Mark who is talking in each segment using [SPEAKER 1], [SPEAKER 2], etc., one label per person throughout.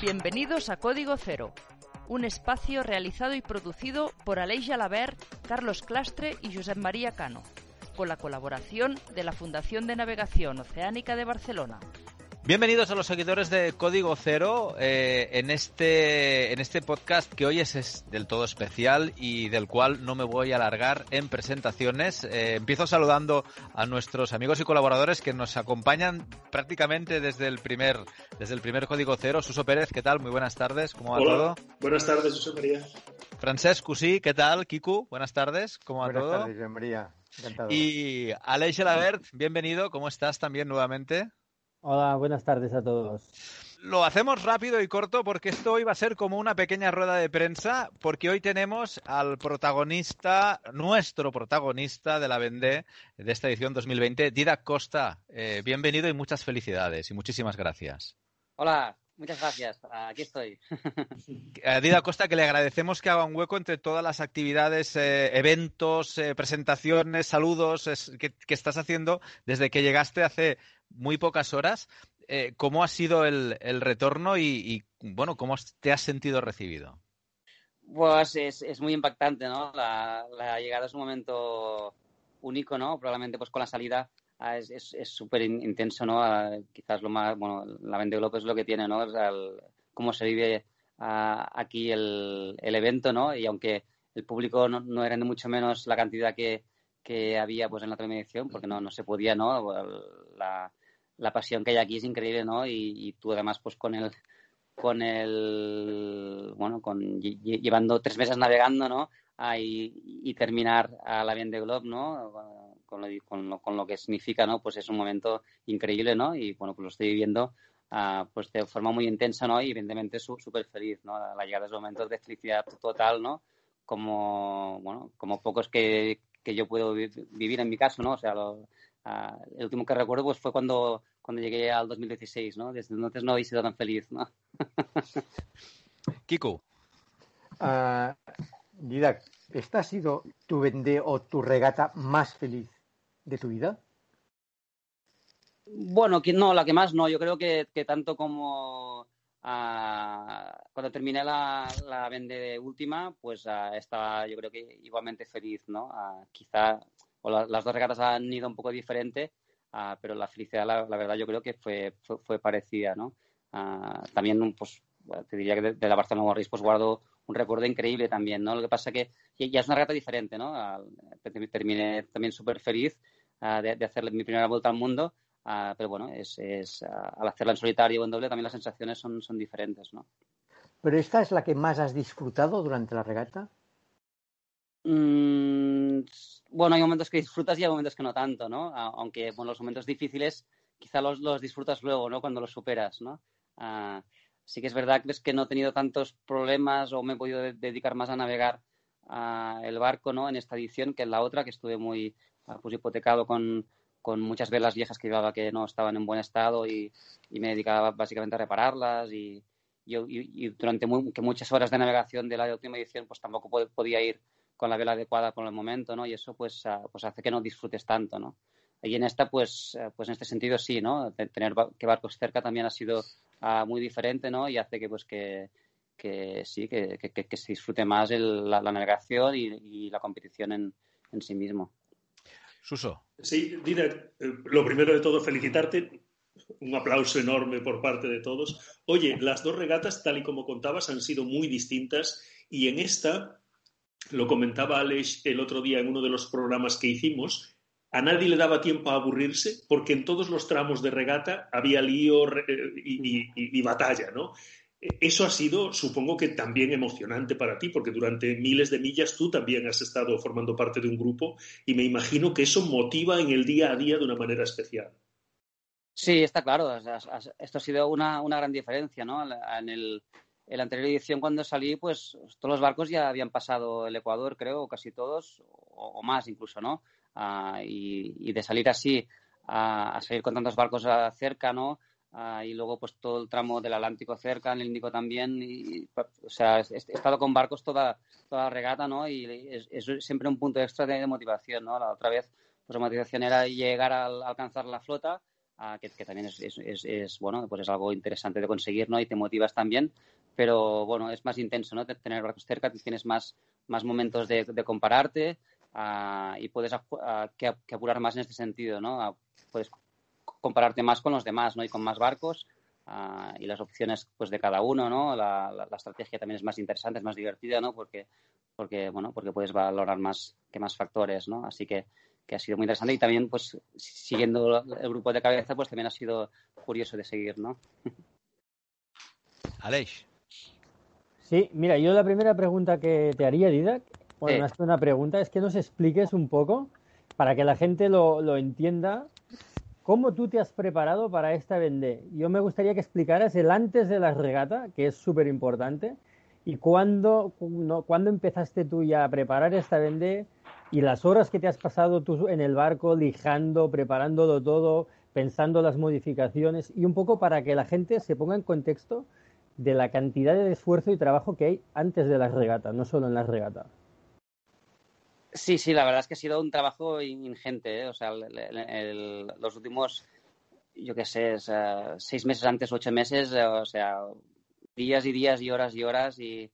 [SPEAKER 1] Bienvenidos a Código Cero, un espacio realizado y producido por Aleix Jalabert, Carlos Clastre y Josep María Cano, con la colaboración de la Fundación de Navegación Oceánica de Barcelona.
[SPEAKER 2] Bienvenidos a los seguidores de Código Cero eh, en, este, en este podcast que hoy es, del todo especial y del cual no me voy a alargar en presentaciones. Eh, empiezo saludando a nuestros amigos y colaboradores que nos acompañan prácticamente desde el primer, desde el primer Código Cero. Suso Pérez, ¿qué tal? Muy buenas tardes. ¿Cómo va
[SPEAKER 3] Hola.
[SPEAKER 2] todo?
[SPEAKER 3] Buenas tardes, José María.
[SPEAKER 2] Francesc Cusí, ¿qué tal? Kiku, buenas tardes. ¿Cómo va
[SPEAKER 4] Buenas
[SPEAKER 2] todo?
[SPEAKER 4] tardes, María. Encantado.
[SPEAKER 2] Y Aleix Gelabert, bienvenido. ¿Cómo estás también nuevamente?
[SPEAKER 5] Hola, buenas tardes a todos.
[SPEAKER 2] Lo hacemos rápido y corto porque esto hoy va a ser como una pequeña rueda de prensa, porque hoy tenemos al protagonista, nuestro protagonista de la Vendée de esta edición 2020, Didac Costa. Eh, bienvenido y muchas felicidades y muchísimas gracias.
[SPEAKER 6] Hola, muchas gracias. Aquí estoy.
[SPEAKER 2] A Didac Costa que le agradecemos que haga un hueco entre todas las actividades, eh, eventos, eh, presentaciones, saludos es- que, que estás haciendo desde que llegaste hace muy pocas horas. Eh, ¿Cómo ha sido el, el retorno y, y, bueno, cómo te has sentido recibido?
[SPEAKER 6] Pues es, es muy impactante, ¿no? La, llegada es un momento único, ¿no? Probablemente pues con la salida ah, es súper in- intenso, ¿no? Ah, quizás lo más, bueno, la Vendée Globe es lo que tiene, ¿no? Cómo se vive ah, aquí el, el evento, ¿no? Y aunque el público no era ni mucho menos la cantidad que, que había pues en la otra edición, porque no, no se podía, ¿no? La, la pasión que hay aquí es increíble, ¿no? Y, y tú además pues con el con el bueno con lle- lle- llevando tres meses navegando no Ah, y, y terminar a la Vendée Globe no con lo, con, lo, con lo que significa no pues es un momento increíble no y bueno pues lo estoy viviendo ah, pues de forma muy intensa no y evidentemente súper feliz no la llegada de esos momentos de felicidad total no como bueno como pocos que, que yo puedo vi- vivir en mi caso no o sea lo- el último que recuerdo pues fue cuando cuando llegué al 2016 no desde entonces no he sido tan feliz no
[SPEAKER 2] Kiku,
[SPEAKER 4] Ah, Didac, ¿esta ha sido tu vendée o tu regata más feliz de tu vida?
[SPEAKER 6] Bueno, que no, la que más no. Yo creo que, que tanto como ah, cuando terminé la, la vende de última, pues ah, estaba yo creo que igualmente feliz, ¿no? Ah, quizá o la- las dos regatas han ido un poco diferente, ah, pero la felicidad, la, la verdad, yo creo que fue, fue, fue parecida, ¿no? Ah, también, pues, te diría que de, de la Barcelona Race, pues guardo un recuerdo increíble también, ¿no? Lo que pasa que ya es una regata diferente, ¿no? Ter- terminé también súper feliz de, de hacer mi primera vuelta al mundo, ah, pero bueno, es, es ah, al hacerla en solitario o en doble también las sensaciones son, son diferentes, ¿no?
[SPEAKER 4] ¿Pero esta es la que más has disfrutado durante la regata?
[SPEAKER 6] Mm, bueno, hay momentos que disfrutas y hay momentos que no tanto, ¿no? Aunque, bueno, los momentos difíciles quizá los, los disfrutas luego, ¿no? Cuando los superas, ¿no? Ah, sí que es verdad que es que no he tenido tantos problemas o me he podido de- dedicar más a navegar ah, el barco, ¿no? En esta edición que en la otra, que estuve muy pues, hipotecado con, con muchas velas viejas que llevaba que no estaban en buen estado y, y me dedicaba básicamente a repararlas y, y, y- durante mu- que muchas horas de navegación de la última edición pues tampoco pod- podía ir con la vela adecuada por el momento, ¿no? Y eso pues, ah, pues hace que no disfrutes tanto, ¿no? Y en esta, pues, eh, pues en este sentido sí, ¿no? Te- Tener que barcos cerca también ha sido ah, muy diferente, ¿no? Y hace que, pues, que, que sí, que- que- que se disfrute más el- la, la navegación y, y la competición en, en sí mismo.
[SPEAKER 2] Suso.
[SPEAKER 3] Sí, Dina, eh, lo primero de todo, felicitarte. Un aplauso enorme por parte de todos. Oye, las dos regatas, tal y como contabas, han sido muy distintas y en esta, lo comentaba Alex el otro día en uno de los programas que hicimos, a nadie le daba tiempo a aburrirse porque en todos los tramos de regata había lío eh, y- y batalla, ¿no? Eh, Eso ha sido, supongo que también emocionante para ti, porque durante miles de millas tú también has estado formando parte de un grupo y me imagino que eso motiva en el día a día de una manera especial.
[SPEAKER 6] Sí, está claro. esto ha sido una, una gran diferencia, ¿no? En, el, la anterior edición, cuando salí, pues todos los barcos ya habían pasado el Ecuador, creo, casi todos, o, más incluso, ¿no? Ah, y, de salir así a, a salir con tantos barcos cerca, ¿no? Ah, y luego pues todo el tramo del Atlántico cerca, el Índico también. Y, o sea, he, estado con barcos toda, toda la regata, ¿no? Y es, siempre un punto extra de, motivación, ¿no? La otra vez, pues la motivación era llegar a, alcanzar la flota, ah, que, también es, es, bueno, pues es algo interesante de conseguir, ¿no? Y te motivas también, pero bueno, es más intenso, ¿no? Tener barcos cerca, tienes más, más momentos de, compararte ah, y puedes que, apurar más en este sentido, ¿no? puedes compararte más con los demás, ¿no? Y con más barcos ah, y las opciones, pues, de cada uno, ¿no? La, estrategia también es más interesante, es más divertida, ¿no? Porque, porque, bueno, porque puedes valorar más que más factores, ¿no? Así que, que ha sido muy interesante y también, pues, siguiendo el grupo de cabeza, pues también ha sido curioso de seguir, ¿no?
[SPEAKER 2] Aleix.
[SPEAKER 5] Sí, mira, yo la primera pregunta que te haría, Didac, bueno, más que una pregunta, es que nos expliques un poco, para que la gente lo, lo entienda, ¿Cómo tú te has preparado para esta vendée? Yo me gustaría que explicaras el antes de la regata, que es súper importante, y cuándo, cuándo empezaste tú ya a preparar esta vendée y las horas que te has pasado tú en el barco, lijando, preparándolo todo, pensando las modificaciones, y un poco para que la gente se ponga en contexto de la cantidad de esfuerzo y trabajo que hay antes de las regatas, no solo en las regatas.
[SPEAKER 6] Sí, sí, la verdad es que ha sido un trabajo ingente. ¿eh? O sea, los últimos, yo qué sé, seis meses antes, ocho meses, eh, o sea, días y días y horas y horas y,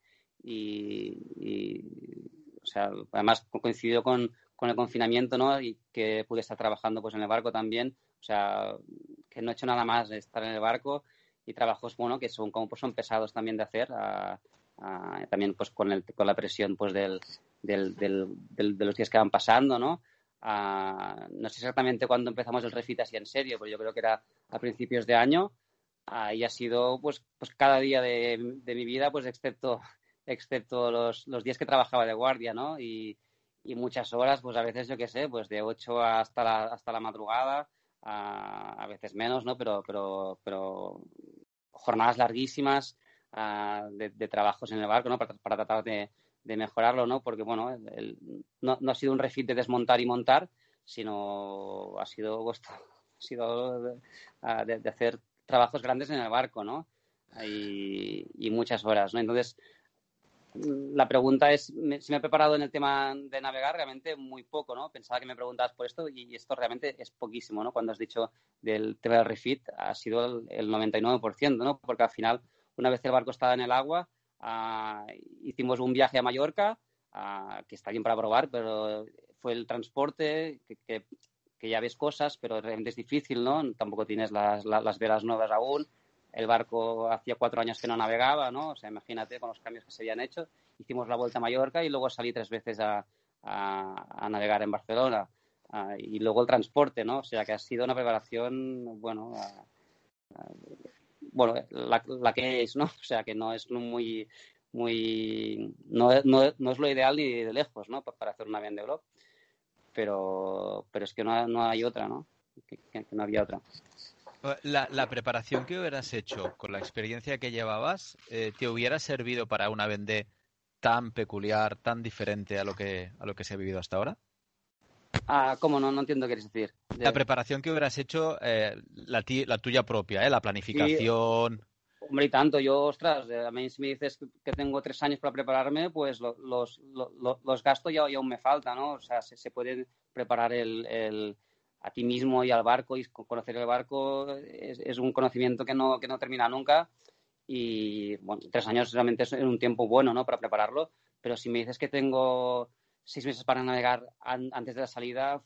[SPEAKER 6] o sea, además coincidió con, el confinamiento, ¿no? Y que pude estar trabajando pues en el barco también. O sea, que no he hecho nada más de estar en el barco y trabajos, bueno, que son como pues son pesados también de hacer. también pues con, el, con la presión pues del, del, del, de los días que van pasando, ¿no? Ah, no sé exactamente cuándo empezamos el refit así en serio, pero yo creo que era a principios de año ah, y ha sido pues, pues cada día de, mi vida, pues excepto, excepto los, los, días que trabajaba de guardia, ¿no? Y, y, muchas horas, pues a veces yo qué sé, pues de 8 hasta la, hasta la madrugada, ah, a veces menos, ¿no? Pero, pero, pero jornadas larguísimas de, de, trabajos en el barco, ¿no? para tratar de, de mejorarlo, ¿no? Porque, bueno, no, ha sido un refit de desmontar y montar, sino ha sido, ha sido de, hacer trabajos grandes en el barco, ¿no? Y, muchas horas, ¿no? Entonces, la pregunta es si me he preparado en el tema de navegar, realmente muy poco, ¿no? Pensaba que me preguntabas por esto y esto realmente es poquísimo, ¿no? Cuando has dicho del tema del refit ha sido el, el 99%, ¿no? Porque al final, una vez el barco estaba en el agua, Ah, hicimos un viaje a Mallorca, ah, que está bien para probar, pero fue el transporte, que, ya ves cosas, pero realmente es difícil, ¿no? Tampoco tienes las, las, velas nuevas aún. El barco hacía cuatro años que no navegaba, ¿no? O sea, imagínate con los cambios que se habían hecho. Hicimos la vuelta a Mallorca y luego salí tres veces a, a, navegar en Barcelona. Ah, y luego el transporte, ¿no? O sea, que ha sido una preparación, bueno, bueno, la, la, que es, ¿no? O sea, que no es muy, muy, no, no, no es lo ideal ni de lejos, ¿no? Para hacer una bien de blog, pero, pero es que no, no hay otra, ¿no? Que, no había otra.
[SPEAKER 2] La, la, preparación que hubieras hecho con la experiencia que llevabas, eh, ¿te hubiera servido para una vende tan peculiar, tan diferente a lo que, a lo que se ha vivido hasta ahora?
[SPEAKER 6] Ah, ¿Cómo no? No entiendo qué quieres decir.
[SPEAKER 2] La preparación que hubieras hecho, eh, la, tuya propia, ¿eh? la planificación.
[SPEAKER 6] Hombre, y tanto. Yo, ostras, eh, a mí si me dices que tengo tres años para prepararme, pues los, los, los, gastos ya, aún me faltan, ¿no? O sea, se, se puede preparar el, el, a ti mismo y al barco y conocer el barco es, es, un conocimiento que no, que no termina nunca. Y, bueno, tres años realmente es un tiempo bueno, ¿no? Para prepararlo. Pero si me dices que tengo seis meses para navegar antes de la salida,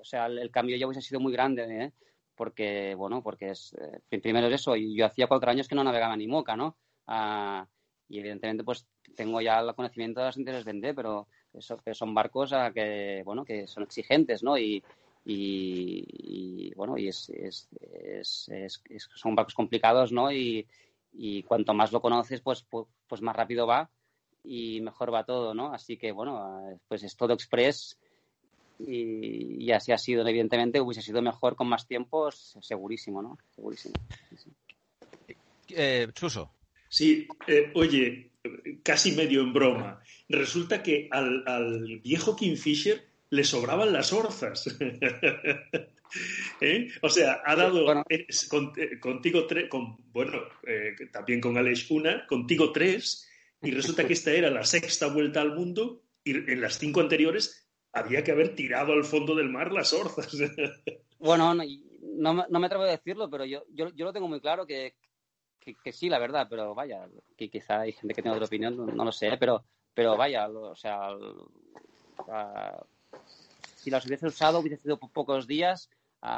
[SPEAKER 6] o sea, el, cambio ya hubiese sido muy grande, ¿eh? Porque, bueno, porque es, eh, primero es eso, yo hacía cuatro años que no navegaba ni moca, ¿no? Ah, y evidentemente, pues tengo ya el conocimiento de las intereses vender, pero eso, que son barcos a que, bueno, que son exigentes, ¿no? Y, y, bueno, y es, es, es, son barcos complicados, ¿no? Y, y cuanto más lo conoces, pues, pues, pues más rápido va y mejor va todo, ¿no? Así que, bueno, pues es todo express y, así ha sido, evidentemente, hubiese sido mejor con más tiempo, segurísimo, ¿no? Segurísimo.
[SPEAKER 2] Eh, Chuso.
[SPEAKER 3] Sí, eh, oye, casi medio en broma. Resulta que al, viejo Kingfisher le sobraban las orzas. ¿Eh? O sea, ha dado eh, contigo tres, con, bueno, eh, también con Alex una, contigo tres, y resulta que esta era la sexta vuelta al mundo, y en las cinco anteriores había que haber tirado al fondo del mar las orzas.
[SPEAKER 6] bueno, no, no, me atrevo a decirlo, pero yo, yo, yo lo tengo muy claro que, que, sí, la verdad, pero vaya, que quizá hay gente que tiene otra opinión, no, lo sé, pero, pero vaya, o sea, si las hubiese usado hubiese sido pocos días.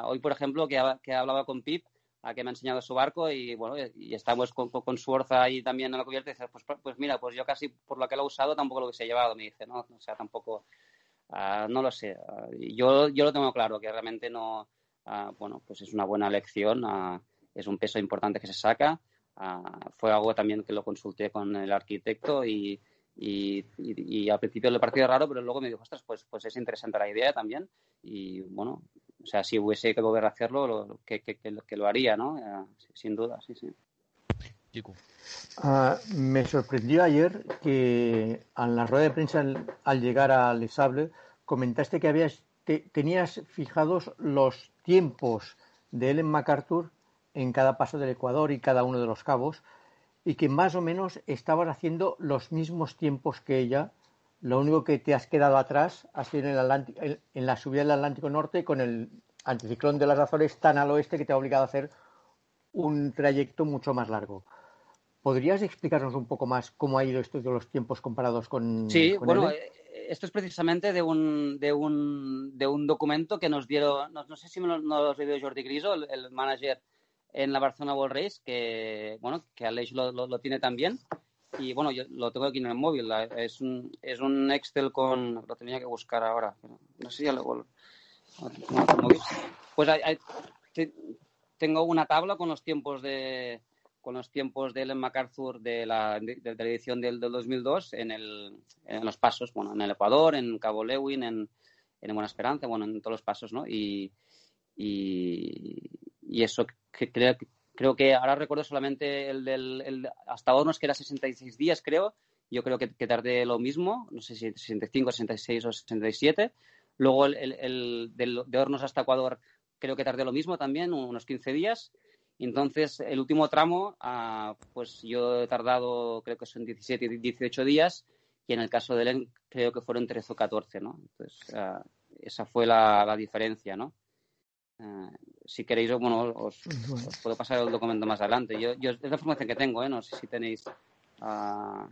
[SPEAKER 6] hoy, por ejemplo, que, que hablaba con Pip, a que me ha enseñado su barco y bueno, y estamos con, con, su orza ahí también en la cubierta y dice, pues, pues mira, pues yo casi por lo que lo he usado tampoco lo hubiese llevado, me dice, ¿no? O sea, tampoco, no lo sé. yo, yo lo tengo claro, que realmente no, bueno, pues es una buena lección, es un peso importante que se saca fue algo también que lo consulté con el arquitecto y, y, al principio le pareció raro, pero luego me dijo, ostras, pues, pues es interesante la idea también. Y bueno, o sea, si hubiese que volver a hacerlo, lo, que, que, lo haría, ¿no? Eh, sin duda, sí, sí.
[SPEAKER 4] Uh, me sorprendió ayer que en la rueda de prensa al, llegar a Les Sable comentaste que habías tenías fijados los tiempos de Ellen MacArthur en cada paso del Ecuador y cada uno de los cabos, y que más o menos estabas haciendo los mismos tiempos que ella. Lo único que te has quedado atrás ha sido en, en la subida del Atlántico Norte con el anticiclón de las Azores tan al oeste que te ha obligado a hacer un trayecto mucho más largo. ¿Podrías explicarnos un poco más cómo ha ido esto de los tiempos comparados con.
[SPEAKER 6] Sí, bueno, eh, esto es precisamente de un, de un, de un documento que nos dieron, no, sé si nos, lo dio Jordi Griso, el, el manager en la Barcelona World Race, que, bueno, que Aleix lo, lo, tiene también. Y bueno, yo lo tengo aquí en el móvil. Es un, es un Excel con. Lo tenía que buscar ahora. no sé si ya lo. Pues tengo una tabla con los tiempos de con los tiempos de Ellen MacArthur de la, de, la edición del, del 2002 en, el, en los pasos, bueno, en el Ecuador, en Cabo Lewin, en, en Buena Esperanza, bueno, en todos los pasos, ¿no? Y, y, eso que creo, creo que ahora recuerdo solamente el del el, hasta Hornos, que era 66 días, creo. Yo creo que, que, tardé lo mismo, no sé si 65, 66 o 67. Luego el, el, del, de Hornos hasta Ecuador creo que tardé lo mismo también, unos 15 días. Entonces, el último tramo, ah, pues yo he tardado, creo que son 17, 18 días, y en el caso de Len creo que fueron 13 o 14, ¿no? Entonces, ah, esa fue la, la diferencia, ¿no? Eh, si queréis, bueno, os, puedo pasar el documento más adelante. Yo, es la información que tengo, ¿eh? no sé si tenéis uh,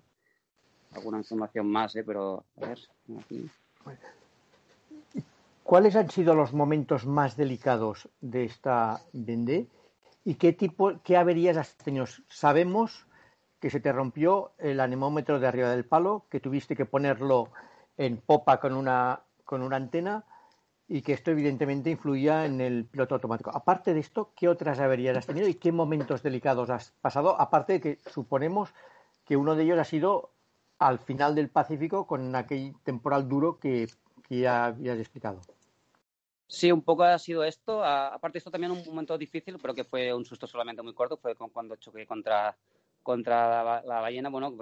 [SPEAKER 6] alguna información más, ¿eh? pero a ver.
[SPEAKER 4] ¿Cuáles han sido los momentos más delicados de esta Vendée y qué tipo, qué averías has tenido? Sabemos que se te rompió el anemómetro de arriba del palo, que tuviste que ponerlo en popa con una, con una antena y que esto evidentemente influía en el piloto automático. Aparte de esto, ¿qué otras averías has tenido y qué momentos delicados has pasado? Aparte de que suponemos que uno de ellos ha sido al final del Pacífico con aquel temporal duro que, ya habías explicado.
[SPEAKER 6] Sí, un poco ha sido esto. Aparte de esto también un momento difícil, pero que fue un susto solamente muy corto, fue cuando choqué contra, contra la, ballena. Bueno,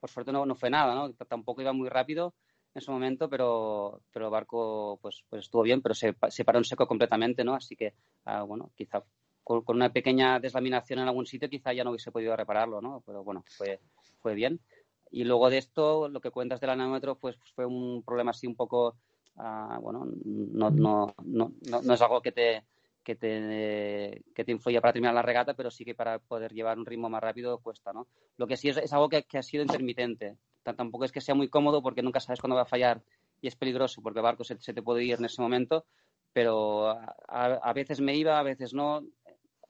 [SPEAKER 6] por suerte no, no fue nada, ¿no? Tampoco iba muy rápido en su momento, pero, pero el barco pues, pues estuvo bien, pero se, se paró en seco completamente, ¿no? Así que, ah, bueno, quizá con, una pequeña deslaminación en algún sitio quizá ya no hubiese podido repararlo, ¿no? Pero bueno, fue, fue bien. Y luego de esto, lo que cuentas del anemómetro, pues fue un problema así un poco, ah, bueno, no, no, no, no, es algo que te, que te, que te influya para terminar la regata, pero sí que para poder llevar un ritmo más rápido cuesta, ¿no? Lo que sí es, es algo que, que, ha sido intermitente tampoco es que sea muy cómodo porque nunca sabes cuándo va a fallar y es peligroso porque el barco se, te puede ir en ese momento, pero a, veces me iba, a veces no.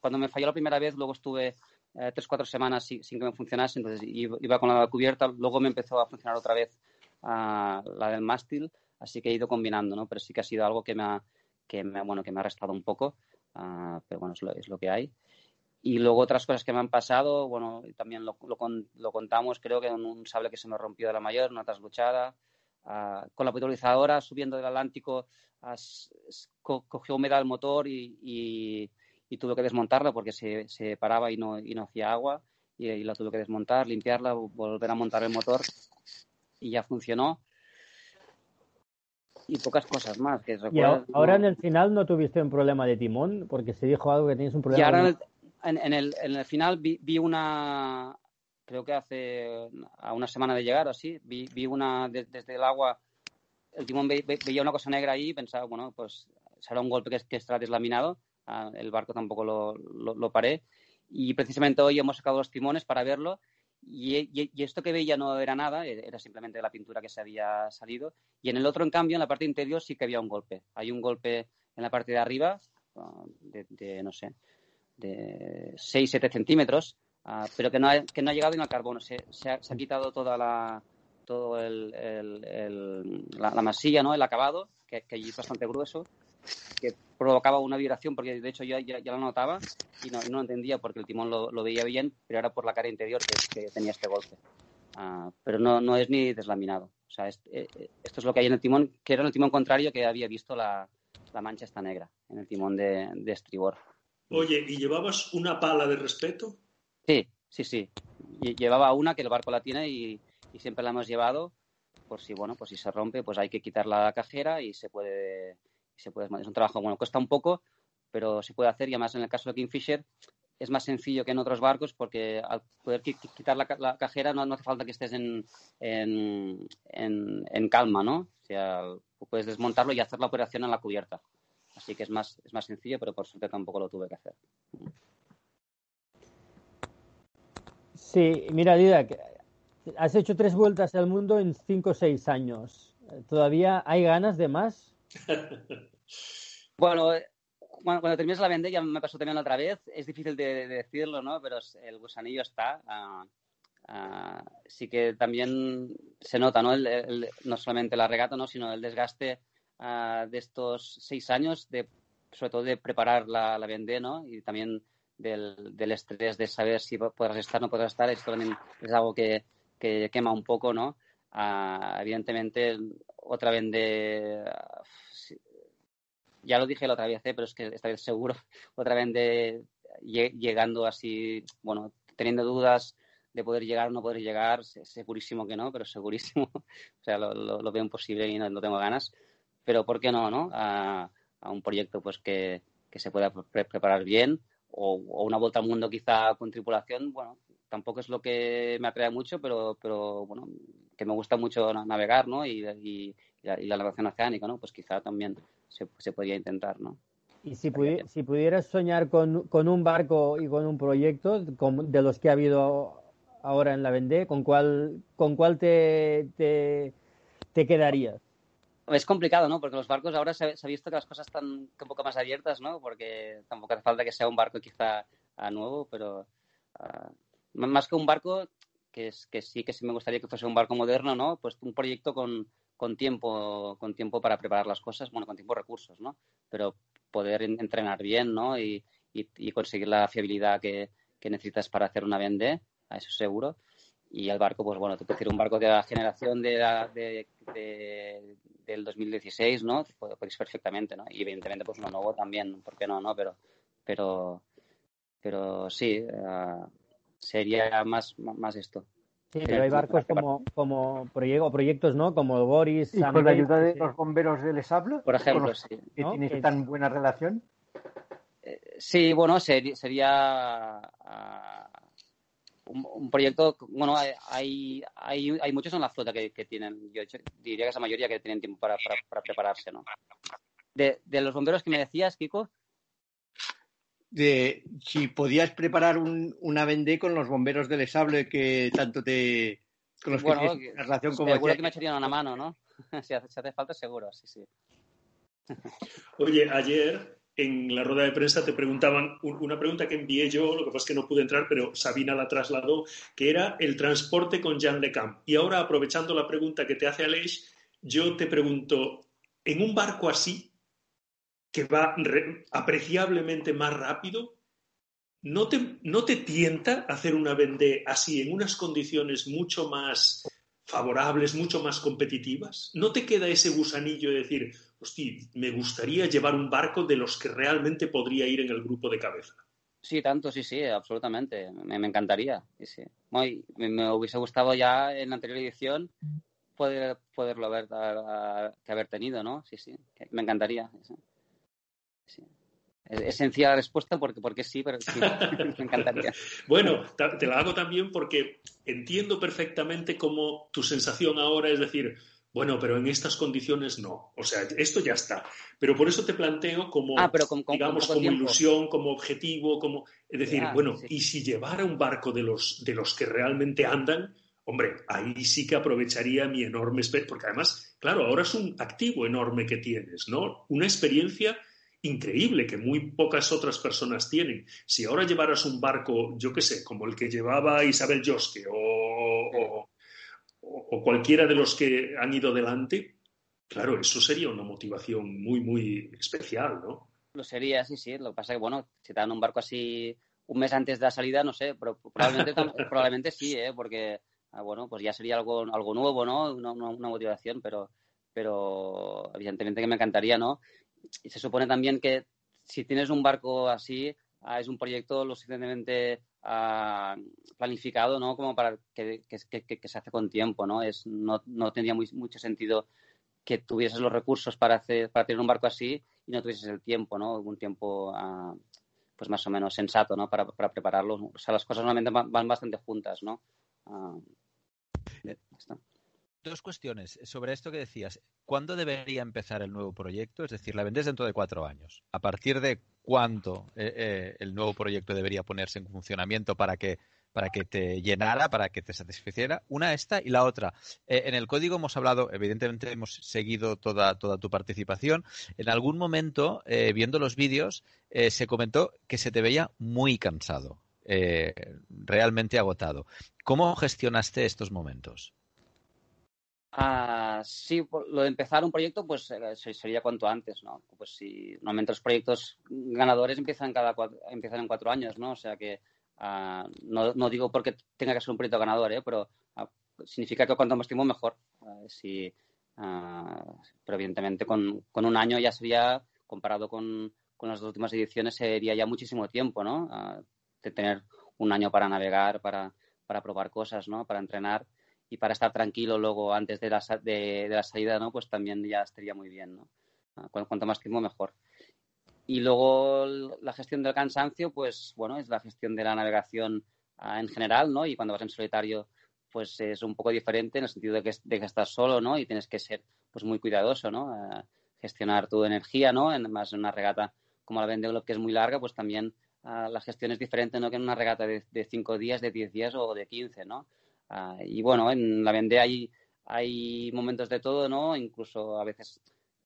[SPEAKER 6] Cuando me falló la primera vez, luego estuve eh, tres, cuatro semanas sin, que me funcionase, entonces iba, con la cubierta, luego me empezó a funcionar otra vez la del mástil, así que he ido combinando, ¿no? Pero sí que ha sido algo que me ha, que me, bueno, que me ha restado un poco, ah, pero bueno, es lo que hay. Y luego otras cosas que me han pasado, bueno, también lo, lo, contamos, creo que en un sable que se me rompió de la mayor, una trasluchada. Uh, con la potabilizadora subiendo del Atlántico, cogió humedad el motor y, y, y, tuve que desmontarla porque se, se paraba y no, y no hacía agua. Y, y, la tuve que desmontar, limpiarla, volver a montar el motor y ya funcionó. y pocas cosas más. Que
[SPEAKER 5] y ahora, en el final no tuviste un problema de timón, porque se dijo algo que tienes un problema.
[SPEAKER 6] Y ahora en, el, en, el, final vi, una, creo que hace a una semana de llegar o así, vi, vi una desde el agua, el timón veía una cosa negra ahí y pensaba, bueno, pues será un golpe que, que estará deslaminado. Ah, el barco tampoco lo, lo paré. Y precisamente hoy hemos sacado los timones para verlo y, esto que veía no era nada, e, era simplemente la pintura que se había salido. Y en el otro, en cambio, en la parte interior sí que había un golpe. Hay un golpe en la parte de arriba, ah, de, no sé, de 6-7 centímetros, ah, pero que no, ha, que no ha llegado ni al carbono. Se, se, ha, quitado toda la, todo el, la, masilla, ¿no? el acabado, que, que es bastante grueso, que provocaba una vibración, porque de hecho yo ya, lo notaba y no, lo entendía porque el timón lo, veía bien, pero era por la cara interior que, tenía este golpe. Ah, pero no, no es ni deslaminado. O sea, eh, esto es lo que hay en el timón, que era en el timón contrario que había visto la, mancha esta negra, en el timón de, estribor.
[SPEAKER 3] Oye, ¿y llevabas una pala de respeto?
[SPEAKER 6] Sí, sí, sí. Llevaba una que el barco la tiene y, y siempre la hemos llevado por si, bueno, pues si se rompe, pues hay que quitar la cajera y se puede se puede, es un trabajo, bueno, cuesta un poco, pero se puede hacer y además en el caso de Kingfisher es más sencillo que en otros barcos porque al poder quitar la, cajera no, hace falta que estés en, en, en, calma, ¿no? O sea, puedes desmontarlo y hacer la operación en la cubierta. Así que es más, es más sencillo, pero por suerte tampoco lo tuve que hacer.
[SPEAKER 5] Sí, mira, Dida, has hecho tres vueltas al mundo en cinco o seis años. ¿Todavía hay ganas de más?
[SPEAKER 6] bueno, cuando, cuando termines la vende, ya me pasó también otra vez, es difícil de, decirlo, ¿no? Pero el gusanillo está. Ah, ah, sí que también se nota, ¿no? no solamente la regata, ¿no? Sino el desgaste ah, de estos seis años, de, sobre todo de preparar la, la vendé, ¿no? Y también del, del, estrés de saber si podrás estar o no podrás estar. Esto también es algo que, que quema un poco, ¿no? evidentemente, otra vende ya lo dije la otra vez, ¿eh? pero es que esta vez seguro, otra vez llegando así, bueno, teniendo dudas de poder llegar o no poder llegar, segurísimo que no, pero segurísimo, o sea, lo, veo imposible y no, tengo ganas, pero ¿por qué no, no? A, un proyecto pues que, se pueda preparar bien o, una vuelta al mundo quizá con tripulación, bueno, tampoco es lo que me atrae mucho, pero, pero bueno, que me gusta mucho navegar, ¿no? Y, y, la, navegación oceánica, ¿no? Pues quizá también se, se podría intentar, ¿no?
[SPEAKER 5] Y si, si pudieras soñar con, con, un barco y con un proyecto de los que ha habido ahora en la Vendée, ¿con cuál, con cuál te, te, te quedarías?
[SPEAKER 6] Es complicado, ¿no? Porque los barcos ahora se, ha visto que las cosas están un poco más abiertas, ¿no? Porque tampoco hace falta que sea un barco quizá nuevo, pero uh, más que un barco, que, es, que sí que sí me gustaría que fuese un barco moderno, ¿no? Pues un proyecto con, tiempo, con tiempo para preparar las cosas, bueno, con tiempo recursos, ¿no? Pero poder entrenar bien, ¿no? Y, conseguir la fiabilidad que, que, necesitas para hacer una vende, a eso seguro. Y el barco, pues bueno, te puedes decir un barco de la generación de, de, de, del 2016, ¿no? Puedes perfectamente, ¿no? Y evidentemente, pues uno nuevo también, ¿por qué no, no? Pero, pero, pero sí, uh, sería más, más esto.
[SPEAKER 5] Sí, pero hay barcos como, como proyectos, ¿no? Como Boris.
[SPEAKER 4] ¿Y con la ayuda de los bomberos del Esablo?
[SPEAKER 6] Por ejemplo, sí.
[SPEAKER 4] ¿Que tiene tan buena relación?
[SPEAKER 6] Eh, sí, bueno, sería, ah, un, proyecto. Bueno, hay, hay, hay muchos en la flota que, tienen, yo diría que esa mayoría que tienen tiempo para, para, prepararse, ¿no? De, de los bomberos que me decías, Kiko,
[SPEAKER 4] de si podías preparar un, una vendée con los bomberos del Sable que tanto te con los
[SPEAKER 6] bueno, que relación como seguro que me echarían una mano, ¿no? si, hace, si hace falta seguro, sí, sí.
[SPEAKER 3] Oye, ayer en la rueda de prensa te preguntaban una pregunta que envié yo, lo que pasa es que no pude entrar, pero Sabina la trasladó, que era el transporte con Jean Le Camp. Y ahora, aprovechando la pregunta que te hace Aleix, yo te pregunto, en un barco así, que va apreciablemente más rápido, ¿no te, ¿no te tienta hacer una vendée así, en unas condiciones mucho más favorables, mucho más competitivas? ¿No te queda ese gusanillo de decir, hostia, me gustaría llevar un barco de los que realmente podría ir en el grupo de cabeza?
[SPEAKER 6] Sí, tanto, sí, sí, absolutamente. Me, encantaría. Sí, sí. me, hubiese gustado ya en la anterior edición poder, poderlo haber, que haber tenido, ¿no? Sí, sí, me encantaría. Sí. Es, sencilla la respuesta porque, porque sí, pero sí, me encantaría.
[SPEAKER 3] bueno, te la hago también porque entiendo perfectamente cómo tu sensación ahora es decir, bueno, pero en estas condiciones no. O sea, esto ya está. Pero por eso te planteo como,
[SPEAKER 6] ah,
[SPEAKER 3] digamos, como ilusión, como objetivo, como... Es decir, bueno, y si llevara un barco de los, de los que realmente andan, hombre, ahí sí que aprovecharía mi enorme... Porque además, claro, ahora es un activo enorme que tienes, ¿no? Una experiencia increíble que muy pocas otras personas tienen. Si ahora llevaras un barco, yo qué sé, como el que llevaba Isabel Josque o o cualquiera de los que han ido delante, claro, eso sería una motivación muy, muy especial, ¿no?
[SPEAKER 6] Lo sería, sí, sí. Lo que pasa es que, bueno, si te dan un barco así un mes antes de la salida, no sé, pero probablemente, probablemente sí, ¿eh? Porque, ah, bueno, pues ya sería algo, algo nuevo, ¿no? Una, una, motivación, pero, pero evidentemente que me encantaría, ¿no? Y se supone también que si tienes un barco así, es un proyecto lo suficientemente planificado, ¿no? Como para que, se hace con tiempo, ¿no? Es, no, no tendría mucho sentido que tuvieses los recursos para, hacer, para tener un barco así y no tuvieses el tiempo, ¿no? Un tiempo, ah, pues más o menos sensato, ¿no? Para, para prepararlo. O sea, las cosas normalmente van, bastante juntas, ¿no? Ah,
[SPEAKER 2] Dos cuestiones sobre esto que decías. ¿Cuándo debería empezar el nuevo proyecto? Es decir, la vendes dentro de cuatro años. ¿A partir de cuándo eh, eh, el nuevo proyecto debería ponerse en funcionamiento para que para que te llenara, para que te satisficiera. Una esta y la otra. Eh, en el código hemos hablado, evidentemente hemos seguido toda, toda tu participación. En algún momento, viendo los vídeos, se comentó que se te veía muy cansado, realmente agotado. ¿Cómo gestionaste estos momentos?
[SPEAKER 6] Ah, sí, lo de empezar un proyecto, pues sería cuanto antes, ¿no? Pues si normalmente los proyectos ganadores empiezan cada empiezan en cuatro años, ¿no? O sea que ah, no, no, digo porque tenga que ser un proyecto ganador, ¿eh? Pero ah, significa que cuanto más tiempo mejor. si, pero evidentemente con, con, un año ya sería, comparado con, con, las dos últimas ediciones, sería ya muchísimo tiempo, ¿no? de tener un año para navegar, para, para probar cosas, ¿no? Para entrenar y para estar tranquilo luego antes de la, de, la salida, ¿no? Pues también ya estaría muy bien, ¿no? Ah, cuanto más tiempo, mejor. Y luego la gestión del cansancio, pues bueno, es la gestión de la navegación ah, en general, ¿no? Y cuando vas en solitario, pues es un poco diferente en el sentido de que, de que estás solo, ¿no? Y tienes que ser pues muy cuidadoso, ¿no? Ah, gestionar tu energía, ¿no? En, más en una regata como la Vendée que es muy larga, pues también la gestión es diferente, ¿no? Que en una regata de, de cinco días, de diez días o de quince, ¿no? Ah, y bueno, en la Vendée hay, hay momentos de todo, ¿no? Incluso a veces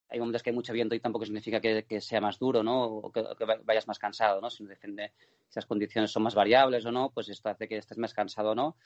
[SPEAKER 6] hay momentos que hay mucho viento y tampoco significa que, sea más duro, ¿no? O que, vayas más cansado, ¿no? Si depende si las condiciones son más variables o no, pues esto hace que estés más cansado o no.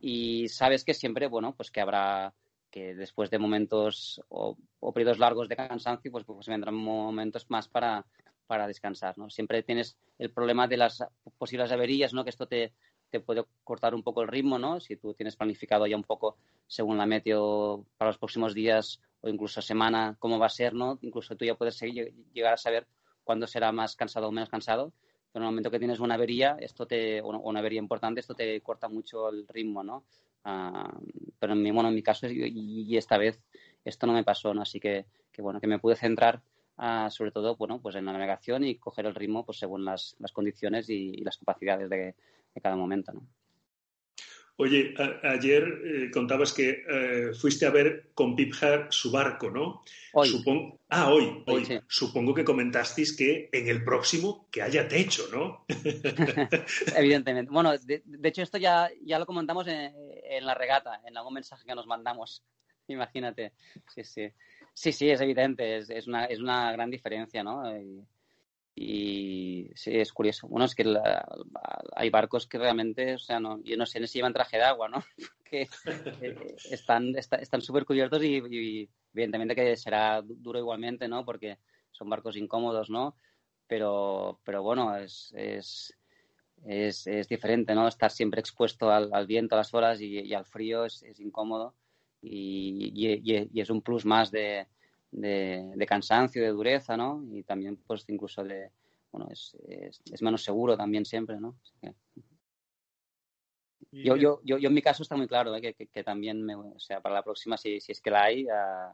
[SPEAKER 6] Y sabes que siempre, bueno, pues que habrá que después de momentos o, periodos largos de cansancio, pues, pues vendrán momentos más para, para descansar, ¿no? Siempre tienes el problema de las posibles averías, ¿no? Que esto te, te puede cortar un poco el ritmo, ¿no? Si tú tienes planificado ya un poco según la meteo para los próximos días o incluso semana cómo va a ser, ¿no? Incluso tú ya puedes llegar a saber cuándo será más cansado o menos cansado. Pero en el momento que tienes una avería, esto te, o una avería importante, esto te corta mucho el ritmo, ¿no? Ah, pero en mi, bueno, en mi caso y, esta vez esto no me pasó, ¿no? Así que, que bueno, que me pude centrar ah, sobre todo, bueno, pues en la navegación y coger el ritmo pues según las, las condiciones y, y las capacidades de, de cada momento. ¿no?
[SPEAKER 3] Oye, ayer eh, contabas que eh, fuiste a ver con Pip su barco, ¿no?
[SPEAKER 6] Hoy.
[SPEAKER 3] Ah, hoy, hoy. Supongo que comentasteis que en el próximo que haya techo, ¿no?
[SPEAKER 6] Evidentemente. Bueno, de, hecho esto ya, ya lo comentamos en, la regata, en algún mensaje que nos mandamos. Imagínate. Sí, sí. Sí, sí, es evidente. Es, una, es una gran diferencia, ¿no? Y sí, es curioso. Bueno, es que hay barcos que realmente, o sea, no, yo no sé si llevan traje de agua, ¿no? que eh, están están súper cubiertos y, evidentemente que será duro igualmente, ¿no? Porque son barcos incómodos, ¿no? Pero, pero bueno, es, es, es, es diferente, ¿no? Estar siempre expuesto al, viento, a las olas y, al frío es, es incómodo y, y, es un plus más de, de, cansancio, de dureza, ¿no? Y también, pues, incluso de, bueno, es, es, menos seguro también siempre, ¿no? Yo, yo, yo, yo, en mi caso está muy claro ¿eh? que, que, también, me, o sea, para la próxima, si, si es que la hay, uh,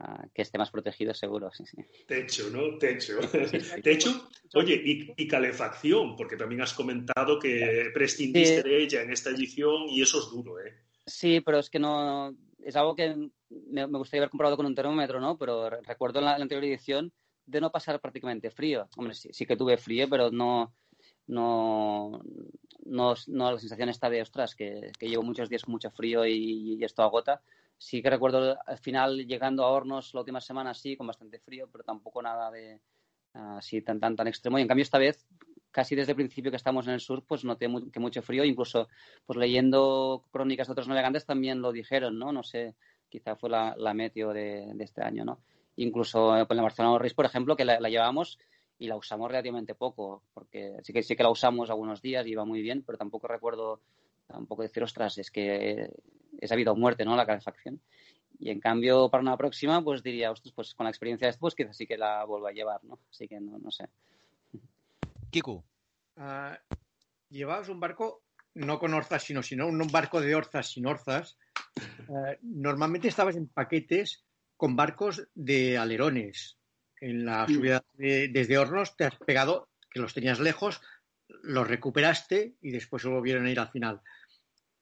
[SPEAKER 6] uh, que esté más protegido seguro. Sí, sí.
[SPEAKER 3] Techo, ¿no? Techo. Techo, oye, y, y, calefacción, porque también has comentado que prescindiste sí. de ella en esta edición y eso es duro, ¿eh?
[SPEAKER 6] Sí, pero es que no, es algo que me, gustaría haber comprado con un termómetro, ¿no? Pero recuerdo en la, anterior edición de no pasar prácticamente frío. Hombre, sí, sí que tuve frío, pero no, no, no, no la sensación está de, ostras, que, llevo muchos días con mucho frío y, y, esto agota. Sí que recuerdo al final llegando a hornos la última semana, sí, con bastante frío, pero tampoco nada de así uh, tan, tan, tan extremo. Y en cambio esta vez, casi desde el principio que estamos en el sur, pues noté muy, que mucho frío. Incluso, pues leyendo crónicas de otros navegantes también lo dijeron, ¿no? No sé, quizá fue la, la meteo de, este año, ¿no? Incluso eh, en la Barcelona Reis, por ejemplo, que la, la llevamos y la usamos relativamente poco, porque sí que sí que la usamos algunos días y iba muy bien, pero tampoco recuerdo tampoco decir, ostras, es que es ha habido muerte, ¿no? La calefacción. Y en cambio, para una próxima, pues diría, ostras, pues con la experiencia de esto, pues quizás sí que la vuelvo a llevar, ¿no? Así que no, no sé.
[SPEAKER 2] Kiku.
[SPEAKER 4] Uh, llevabas un barco no con orzas, sino, sino un barco de orzas sin orzas. Uh, normalmente estabas en paquetes con barcos de alerones, en la subida de, desde Hornos te has pegado, que los tenías lejos, los recuperaste y después volvieron a ir al final.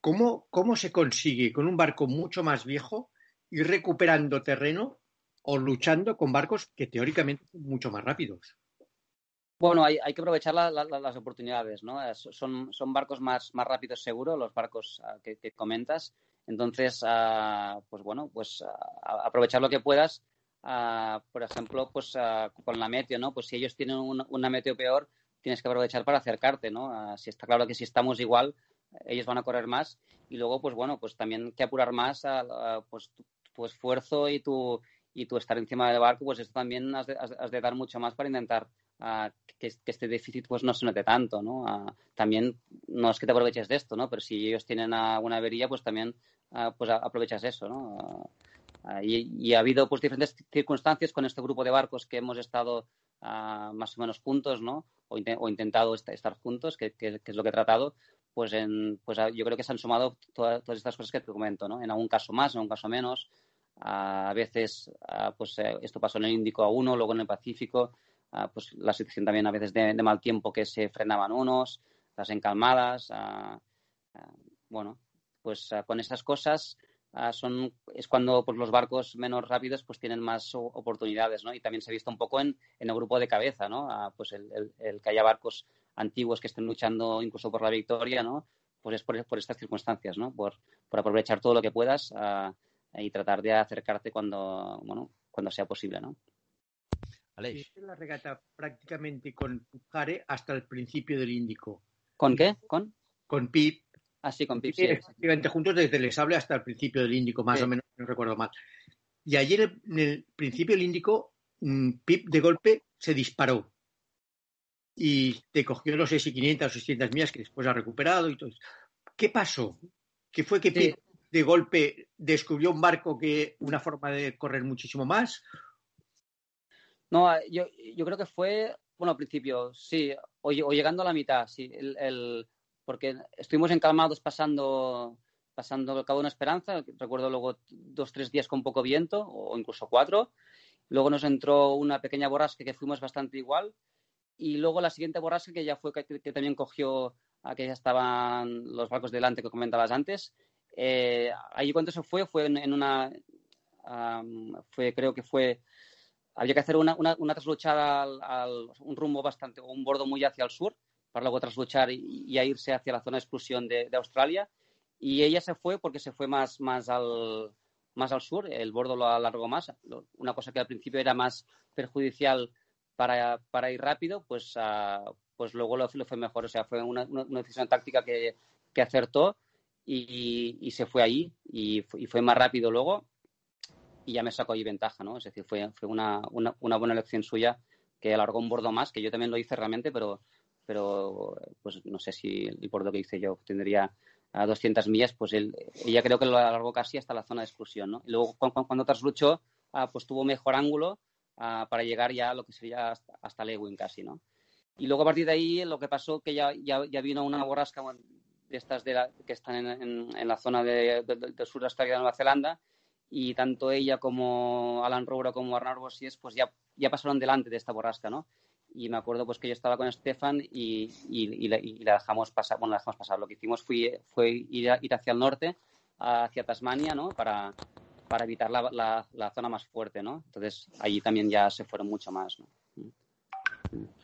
[SPEAKER 4] ¿Cómo, ¿Cómo se consigue con un barco mucho más viejo ir recuperando terreno o luchando con barcos que teóricamente son mucho más rápidos?
[SPEAKER 6] Bueno, hay, que aprovechar la, la, las oportunidades, ¿no? Son, son barcos más, más rápidos seguro, los barcos uh, que, comentas. Entonces, uh, pues bueno, pues uh, aprovechar lo que puedas por ejemplo, pues con la meteo, ¿no? Pues si ellos tienen un, una meteo peor, tienes que aprovechar para acercarte, ¿no? Si está claro que si estamos igual, ellos van a correr más y luego, pues bueno, pues también que apurar más pues tu, esfuerzo y tu, y tu estar encima del barco, pues esto también has de, has, has de dar mucho más para intentar que, que, este déficit pues no se note tanto, ¿no? también no es que te aproveches de esto, ¿no? Pero si ellos tienen una avería, pues también pues aprovechas eso, ¿no? Uh, y, y, ha habido pues diferentes circunstancias con este grupo de barcos que hemos estado uh, más o menos juntos, ¿no? O, in o intentado est estar juntos, que, que, que, es lo que he tratado. Pues, en, pues uh, yo creo que se han sumado toda, todas estas cosas que te comento, ¿no? En algún caso más, en algún caso menos. A veces, pues eh, esto pasó en el Índico a uno, luego en el Pacífico. pues la situación también a veces de, de, mal tiempo que se frenaban unos, las encalmadas. bueno, pues con esas cosas son, es cuando pues, los barcos menos rápidos pues, tienen más oportunidades, ¿no? Y también se ha visto un poco en, en el grupo de cabeza, ¿no? Pues el, el, el, que haya barcos antiguos que estén luchando incluso por la victoria, ¿no? Pues es por, por estas circunstancias, ¿no? Por, por, aprovechar todo lo que puedas y tratar de acercarte cuando, bueno, cuando sea posible, ¿no?
[SPEAKER 4] Aleix. la regata prácticamente con Jare hasta el principio del Índico.
[SPEAKER 6] ¿Con qué? ¿Con?
[SPEAKER 4] Con Pip
[SPEAKER 6] Así con Pip.
[SPEAKER 4] Sí, efectivamente, juntos desde el sable hasta el principio del Índico, más sí. o menos, no recuerdo mal. Y ayer, en el principio del Índico, mm, Pip de golpe se disparó. Y te cogió los 6.500 o 600 millas que después ha recuperado y todo. ¿Qué pasó? ¿Qué fue que Pip sí. De golpe descubrió un barco que una forma de correr muchísimo más?
[SPEAKER 6] No, yo, yo creo que fue, bueno, al principio, sí, o, llegando a la mitad, sí. El, porque estuvimos encalmados pasando, pasando el Cabo de una Esperanza, recuerdo luego dos, tres días con poco viento, o incluso cuatro. Luego nos entró una pequeña borrasca que fuimos bastante igual. Y luego la siguiente borrasca que ya fue que también cogió a que ya estaban los barcos delante que comentabas antes. Eh, allí cuando se fue, fue en, una. Fue, creo que fue. Había que hacer una, una, una trasluchada al, un rumbo bastante, un bordo muy hacia el sur, para luego trasluchar y, y irse hacia la zona de exclusión de, Australia. Y ella se fue porque se fue más, más, al, más al sur, el bordo lo alargó más, una cosa que al principio era más perjudicial para, para ir rápido, pues, uh, pues luego lo, lo, fue mejor. O sea, fue una, una decisión táctica que, que acertó y, y, se fue ahí y, y, fue más rápido luego y ya me sacó ahí ventaja, ¿no? Es decir, fue, fue una, una, una buena elección suya que alargó un bordo más, que yo también lo hice realmente, pero, pero pues no sé si el bordo que hice yo tendría a 200 millas, pues él, ella creo que lo alargó casi hasta la zona de exclusión, ¿no? Y luego cuando, cuando trasluchó, ah, pues tuvo mejor ángulo ah, para llegar ya a lo que sería hasta, hasta Lewin casi, ¿no? Y luego a partir de ahí lo que pasó que ya, ya, ya vino una borrasca de estas de que están en, la zona del sur de Australia de Nueva Zelanda y tanto ella como Alan Roura como Arnaud Bossies pues ya, ya pasaron delante de esta borrasca, ¿no? Y me acuerdo pues que yo estaba con Stefan y, y, la, dejamos pasar, bueno, la dejamos pasar. Lo que hicimos fue, fue ir, ir hacia el norte, hacia Tasmania, ¿no? Para, para evitar la, la, la, zona más fuerte, ¿no? Entonces allí también ya se fueron mucho más, ¿no?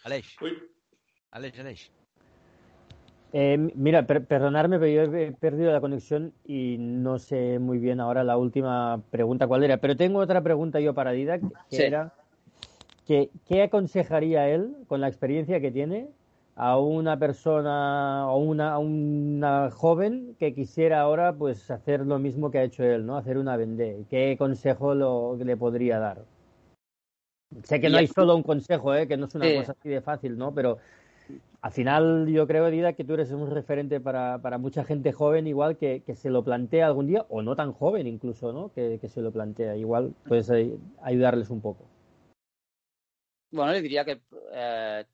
[SPEAKER 2] Aleix. Aleix, Aleix.
[SPEAKER 5] Eh, mira, perdonarme, pero yo he perdido la conexión y no sé muy bien ahora la última pregunta cuál era. Pero tengo otra pregunta yo para Didac, que era que, ¿qué aconsejaría él, con la experiencia que tiene, a una persona o una, una joven que quisiera ahora pues hacer lo mismo que ha hecho él, ¿no? Hacer una vende. ¿Qué consejo lo, le podría dar? Sé que no hay solo un consejo, ¿eh? que no es una cosa así de fácil, ¿no? Pero al final yo creo, Dida, que tú eres un referente para, para mucha gente joven igual que, que, se lo plantea algún día, o no tan joven incluso, ¿no? Que, que se lo plantea. Igual puedes ayudarles un poco.
[SPEAKER 6] Bueno, le diría que eh,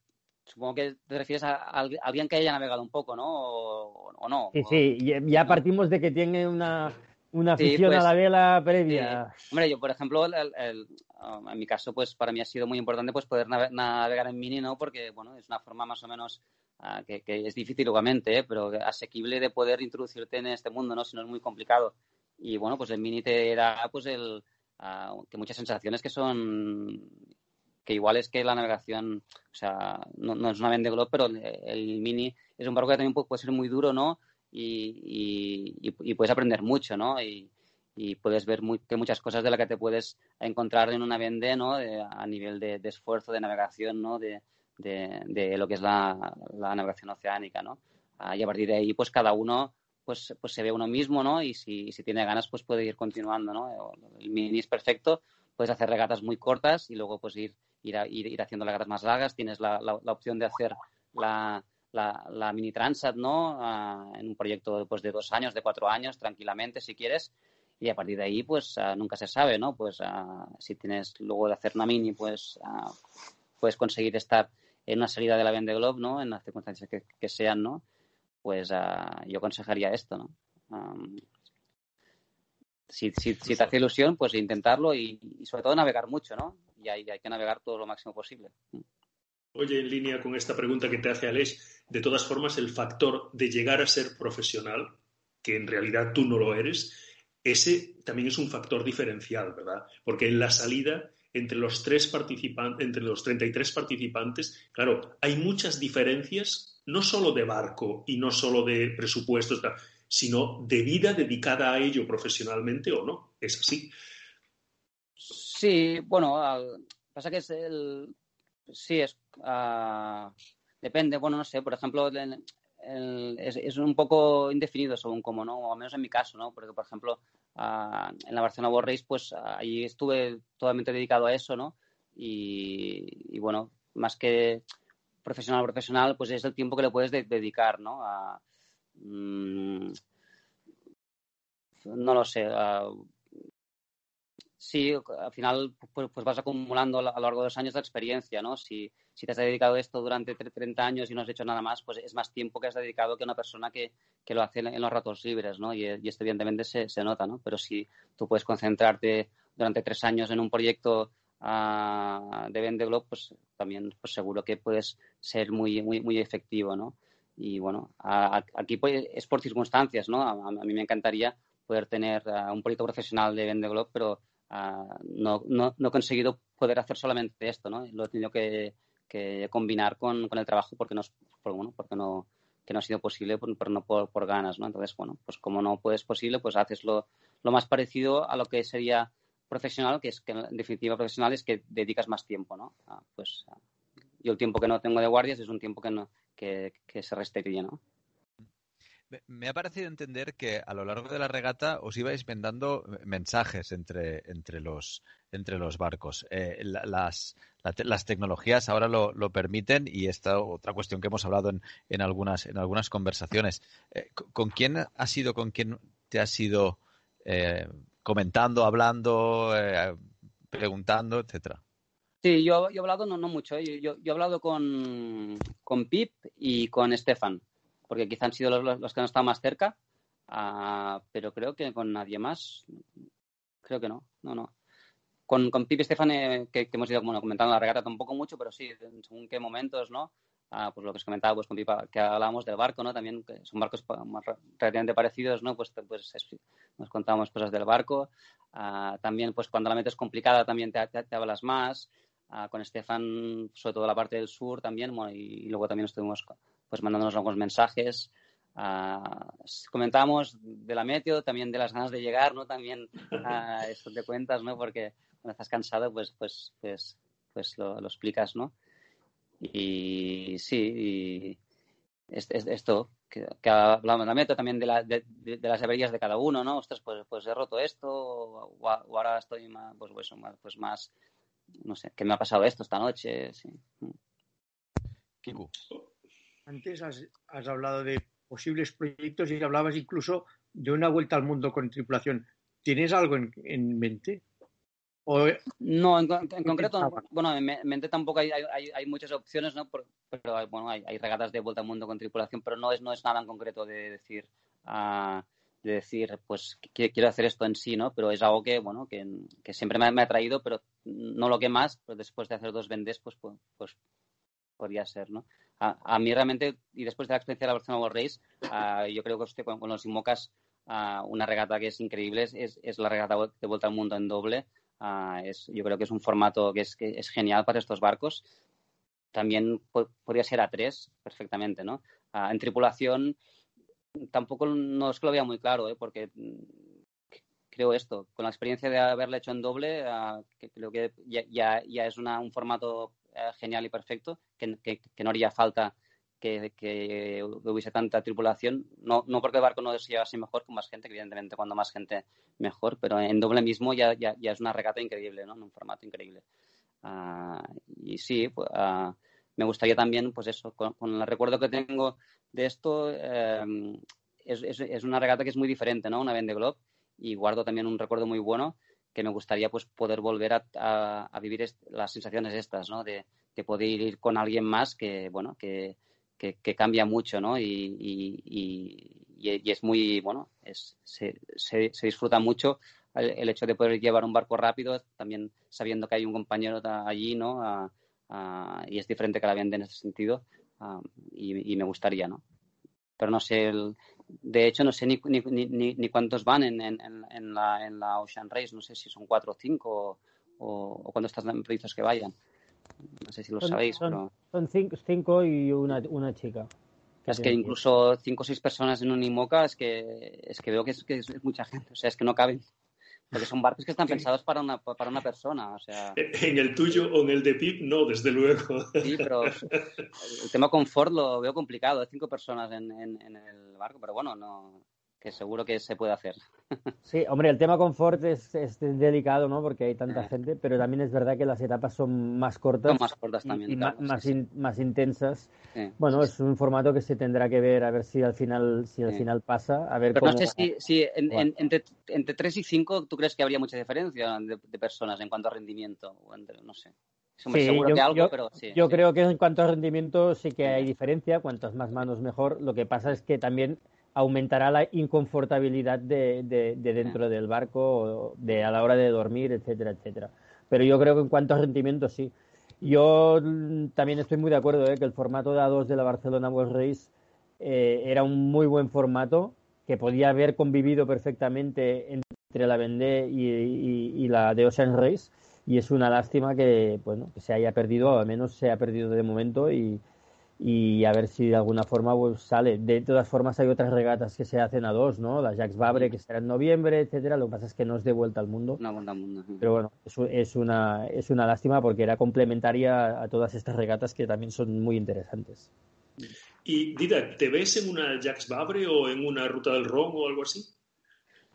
[SPEAKER 6] supongo que te refieres a, alguien que haya navegado un poco, ¿no? O, no.
[SPEAKER 5] Sí, sí, ya partimos de que tiene una, una afición a pues, la vela previa.
[SPEAKER 6] hombre, yo, por ejemplo, el, um, en mi caso, pues para mí ha sido muy importante pues poder navegar en mini, ¿no? Porque, bueno, es una forma más o menos ah, que, es difícil, obviamente, ¿eh? pero asequible de poder introducirte en este mundo, ¿no? Si no es muy complicado. Y, bueno, pues el mini te da, pues, el, ah, que muchas sensaciones que son que igual es que la navegación, o sea, no, es una Vende Globe, pero el, el, mini es un barco que también puede ser muy duro, ¿no? Y, puedes aprender mucho, ¿no? Y, puedes ver que muchas cosas de las que te puedes encontrar en una vende, ¿no? a nivel de, esfuerzo, de navegación, ¿no? De, lo que es la, navegación oceánica, ¿no? Ah, y a partir de ahí, pues cada uno pues, pues se ve uno mismo, ¿no? Y si, tiene ganas, pues puede ir continuando, ¿no? El mini es perfecto, puedes hacer regatas muy cortas y luego pues ir, ir, ir, haciendo regatas más largas. Tienes la opción de hacer la, la, mini Transat, ¿no? Ah, en un proyecto pues, de dos años, de cuatro años, tranquilamente, si quieres. Y a partir de ahí, pues ah, nunca se sabe, ¿no? Pues ah, si tienes luego de hacer una mini, pues puedes conseguir estar en una salida de la Vende Globe, ¿no? En las circunstancias que, sean, ¿no? Pues yo aconsejaría esto, ¿no? si, te hace ilusión, pues intentarlo y, sobre todo navegar mucho, ¿no? Y hay, hay que navegar todo lo máximo posible.
[SPEAKER 3] Oye, en línea con esta pregunta que te hace Alex, de todas formas, el factor de llegar a ser profesional, que en realidad tú no lo eres, ese también es un factor diferencial, ¿verdad? Porque en la salida, entre los, tres participantes, entre los 33 participantes, claro, hay muchas diferencias, no solo de barco y no solo de presupuestos, sino de vida dedicada a ello profesionalmente o no. ¿Es así?
[SPEAKER 6] Sí, bueno, pasa que es el, Sí, es, uh, depende. Bueno, no sé, por ejemplo, el, es, es, un poco indefinido según cómo, ¿no? O al menos en mi caso, ¿no? Porque, por ejemplo, uh, en la Barcelona World pues ahí estuve totalmente dedicado a eso, ¿no? Y, bueno, más que profesional profesional, pues es el tiempo que le puedes de, dedicar, ¿no? A, mmm, no lo sé, sí, al final pues, pues, vas acumulando a lo largo de los años de experiencia, ¿no? Si, si te has dedicado a esto durante 30 años y no has hecho nada más, pues es más tiempo que has dedicado que una persona que, que lo hace en, los ratos libres, ¿no? Y, esto evidentemente se, se, nota, ¿no? Pero si tú puedes concentrarte durante tres años en un proyecto uh, de Vende Globe, pues también pues seguro que puedes ser muy, muy, muy efectivo, ¿no? Y bueno, aquí pues, es por circunstancias, ¿no? A, mí me encantaría poder tener un proyecto profesional de Vende Globe, pero Ah, no, no, no, he conseguido poder hacer solamente esto, ¿no? Lo he tenido que, que combinar con, con, el trabajo porque no, por, bueno, porque no, que no ha sido posible, pero no por, por, ganas, ¿no? Entonces, bueno, pues como no puedes posible, pues haces lo, lo más parecido a lo que sería profesional, que es que en definitiva profesional es que dedicas más tiempo, ¿no? Ah, pues ah, yo el tiempo que no tengo de guardias es un tiempo que, no, que, que se restituye, ¿no?
[SPEAKER 2] Me ha parecido entender que a lo largo de la regata os ibais vendando mensajes entre, entre, los, entre los barcos. Eh, las, las, tecnologías ahora lo, lo, permiten y esta otra cuestión que hemos hablado en, en algunas, en algunas conversaciones. Eh, ¿Con quién ha sido, con quién te has ido eh, comentando, hablando, preguntando, etcétera?
[SPEAKER 6] Sí, yo, yo he hablado no, no mucho. Yo, yo, he hablado con, con Pip y con Stefan porque quizá han sido los, los que han estado más cerca, uh, pero creo que con nadie más, creo que no, no, no. Con, con Pipi Estefan, eh, que, que, hemos ido bueno, comentando la regata tampoco mucho, pero sí, según qué momentos, ¿no? Uh, pues lo que os comentaba pues con Pipa, que hablábamos del barco, ¿no? También que son barcos relativamente parecidos, ¿no? Pues, pues es, nos contábamos cosas del barco. Uh, también, pues cuando la mente es complicada, también te, te, te hablas más. Con Estefan, sobre todo la parte del sur también, bueno, y, y, luego también estuvimos pues mandándonos algunos mensajes. comentábamos de la meteo, también de las ganas de llegar, ¿no? También eso te cuentas, ¿no? Porque cuando estás cansado, pues, pues, pues, pues lo, lo explicas, ¿no? Y sí, y es, es, esto, que, que, hablamos también de, la, de, de, de, las averías de cada uno, ¿no? Ostras, pues, pues he roto esto, o, o ahora estoy más, pues, pues, pues, más, no sé, ¿qué me ha pasado esto esta noche? Sí.
[SPEAKER 4] Antes has, has hablado de posibles proyectos y hablabas incluso de una vuelta al mundo con tripulación. ¿Tienes algo en, en mente?
[SPEAKER 6] O... No, en, en concreto, bueno, en mente tampoco hay, hay, hay muchas opciones, ¿no? Pero, pero bueno, hay, hay, regatas de vuelta al mundo con tripulación, pero no es, no es nada en concreto de decir, uh, de decir, pues que, quiero hacer esto en sí, ¿no? Pero es algo que, bueno, que, que siempre me, me, ha traído, pero no lo que más, pues después de hacer dos vendes, pues, pues, pues podría ser, ¿no? A, a, mí realmente, y después de la experiencia de la Barcelona World Race, uh, yo creo que usted, con, con los Inmocas, uh, una regata que es increíble es, es la regata de vuelta al mundo en doble. Uh, es, yo creo que es un formato que es, que es genial para estos barcos. También po podría ser a tres perfectamente, ¿no? En tripulación tampoco no es que lo vea muy claro, ¿eh? porque creo esto, con la experiencia de haberlo hecho en doble, creo que ya, ya, ya es una, un formato genial y perfecto, que, que, que no haría falta que, que, hubiese tanta tripulación, no, no porque el barco no se llevase mejor con más gente, evidentemente cuando más gente mejor, pero en doble mismo ya, ya, ya es una regata increíble, ¿no? En un formato increíble. Uh, y sí, pues, uh, me gustaría también, pues eso, con, con, el recuerdo que tengo de esto, eh, es, es, es, una regata que es muy diferente, ¿no? Una Vende Globe, y guardo también un recuerdo muy bueno que me gustaría pues poder volver a, a, a vivir las sensaciones estas, ¿no? De, de poder ir con alguien más que, bueno, que, que, cambia mucho, ¿no? Y, y, y, y, es muy, bueno, es, se, se, se disfruta mucho el, el, hecho de poder llevar un barco rápido, también sabiendo que hay un compañero allí, ¿no? Uh, y es diferente que la vende en ese sentido, y, me gustaría, ¿no? Pero no sé, el, de hecho, no sé ni, ni, ni, ni cuántos van en, en, en, la, en la Ocean Race, no sé si son cuatro o cinco o, o, cuándo están previstos que vayan. No sé si lo
[SPEAKER 5] son,
[SPEAKER 6] sabéis,
[SPEAKER 5] son,
[SPEAKER 6] pero...
[SPEAKER 5] Son cinco, cinco y una, una chica.
[SPEAKER 6] Es que incluso cinco o seis personas en un IMOCA es que, es que veo que es, que es mucha gente, o sea, es que no caben. Porque son barcos que están pensados para una, para una persona, o sea...
[SPEAKER 3] En el tuyo o en el de PIP, no, desde luego.
[SPEAKER 6] Sí, pero el tema confort lo veo complicado, cinco personas en, en, en el barco, pero bueno, no que seguro que se puede hacer.
[SPEAKER 5] Sí, hombre, el tema confort es, es delicado, ¿no? Porque hay tanta gente, pero también es verdad que las etapas son más cortas.
[SPEAKER 6] Son más cortas también.
[SPEAKER 5] Y,
[SPEAKER 6] claro,
[SPEAKER 5] más, sí, in, sí. más intensas. Sí, bueno, es un formato que se tendrá que ver, a ver si al final, si al final pasa. A ver
[SPEAKER 6] pero
[SPEAKER 5] cómo...
[SPEAKER 6] no sé si, si en, en, entre, entre 3 y 5 tú crees que habría mucha diferencia de, de personas en cuanto a rendimiento. O entre, no sé.
[SPEAKER 5] Sí, seguro yo, que algo, yo, pero sí, yo sí. creo que en cuanto a rendimiento sí que hay diferencia, cuantas más manos mejor. Lo que pasa es que también aumentará la inconfortabilidad de, de, de dentro del barco, de, a la hora de dormir, etcétera, etcétera. Pero yo creo que en cuanto a rendimiento, sí. Yo también estoy muy de acuerdo ¿eh? que el formato de A2 de la Barcelona World Race eh, era un muy buen formato que podía haber convivido perfectamente entre la Vendée y, y, y, la de Ocean Race y es una lástima que, bueno, que se haya perdido, o al menos se ha perdido de momento y, y a ver si de alguna forma pues, sale. De todas formas, hay otras regatas que se hacen a dos, ¿no? La Jacques Vabre, que será en noviembre, etcétera. Lo que pasa es que no es de vuelta al mundo.
[SPEAKER 6] No, vuelta al mundo.
[SPEAKER 5] Pero bueno, es, es, una, es una lástima porque era complementaria a todas estas regatas que también son muy interesantes.
[SPEAKER 3] Y Dida, ¿te ves en una Jacques Vabre o en una Ruta del Ron o algo así?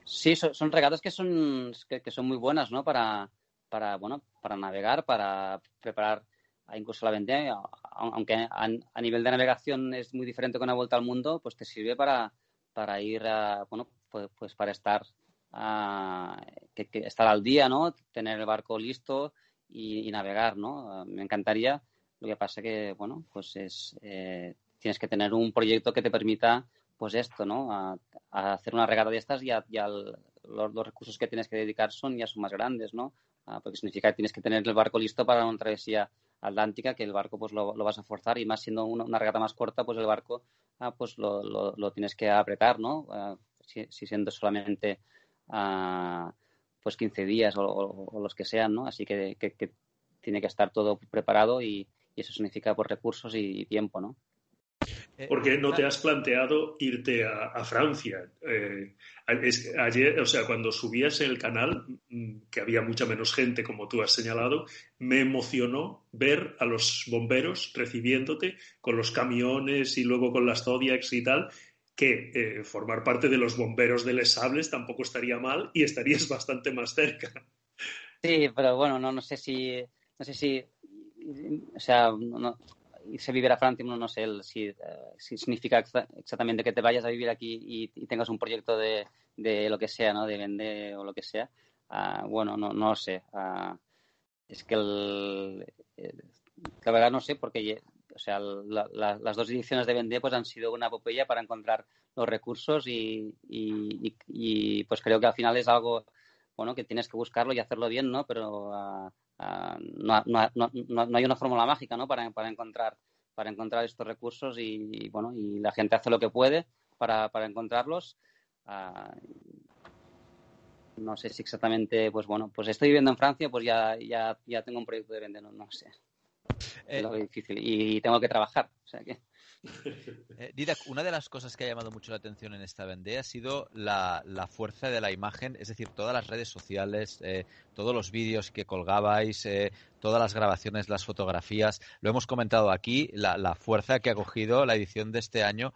[SPEAKER 6] Sí, son, son regatas que son, que, que, son muy buenas, ¿no? Para, para, bueno, para navegar, para preparar incluso la vendée, aunque a, a, nivel de navegación es muy diferente con la vuelta al mundo, pues te sirve para, para ir, a, bueno, pues, pues para estar, a, que, que estar al día, ¿no? Tener el barco listo y, navegar, ¿no? Me encantaría. Lo que pasa que, bueno, pues es, eh, tienes que tener un proyecto que te permita, pues esto, ¿no? A, hacer una regata de estas y, ya los, recursos que tienes que dedicar son ya son más grandes, ¿no? Ah, porque significa que tienes que tener el barco listo para una travesía atlántica, que el barco pues lo, vas a forzar y más siendo una, regata más corta, pues el barco ah, pues lo, lo, tienes que apretar, ¿no? Ah, si, siendo solamente pues 15 días o, los que sean, ¿no? Así que, tiene que estar todo preparado y, eso significa pues, recursos y tiempo, ¿no?
[SPEAKER 3] Eh, Porque no te has planteado irte a, Francia. Eh, ayer, o sea, cuando subías el canal, mm, que había mucha menos gente, como tú has señalado, me emocionó ver a los bomberos recibiéndote con los camiones y luego con las Zodiacs y tal, que eh, formar parte de los bomberos de Les Sables tampoco estaría mal y estarías bastante más cerca.
[SPEAKER 6] Sí, pero bueno, no, no sé si, no sé si, o sea, no, irse a vivir a Francia, no sé si, eh, si significa exactamente que te vayas a vivir aquí y, tengas un proyecto de, de, lo que sea, ¿no? De vender o lo que sea. Ah, bueno, no, no sé. Ah, es que el, la verdad no sé porque o sea, las dos ediciones de Vendée pues han sido una epopeya para encontrar los recursos y, y, y, pues creo que al final es algo bueno que tienes que buscarlo y hacerlo bien, ¿no? Pero uh, Ah, no, no, no, no, hay una fórmula mágica ¿no? para, para, encontrar, para encontrar estos recursos y, bueno, y la gente hace lo que puede para, para encontrarlos. Ah, no sé si exactamente, pues bueno, pues estoy viviendo en Francia, pues ya, ya, ya tengo un proyecto de vender, no, sé. es lo eh, difícil. Y tengo que trabajar. O sea que...
[SPEAKER 2] Eh, Didac, una de las cosas que ha llamado mucho la atención en esta vendée ha sido la, fuerza de la imagen, es decir, todas las redes sociales, eh, todos los vídeos que colgabais, eh, todas las grabaciones, las fotografías. Lo hemos comentado aquí, la, fuerza que ha cogido la edición de este año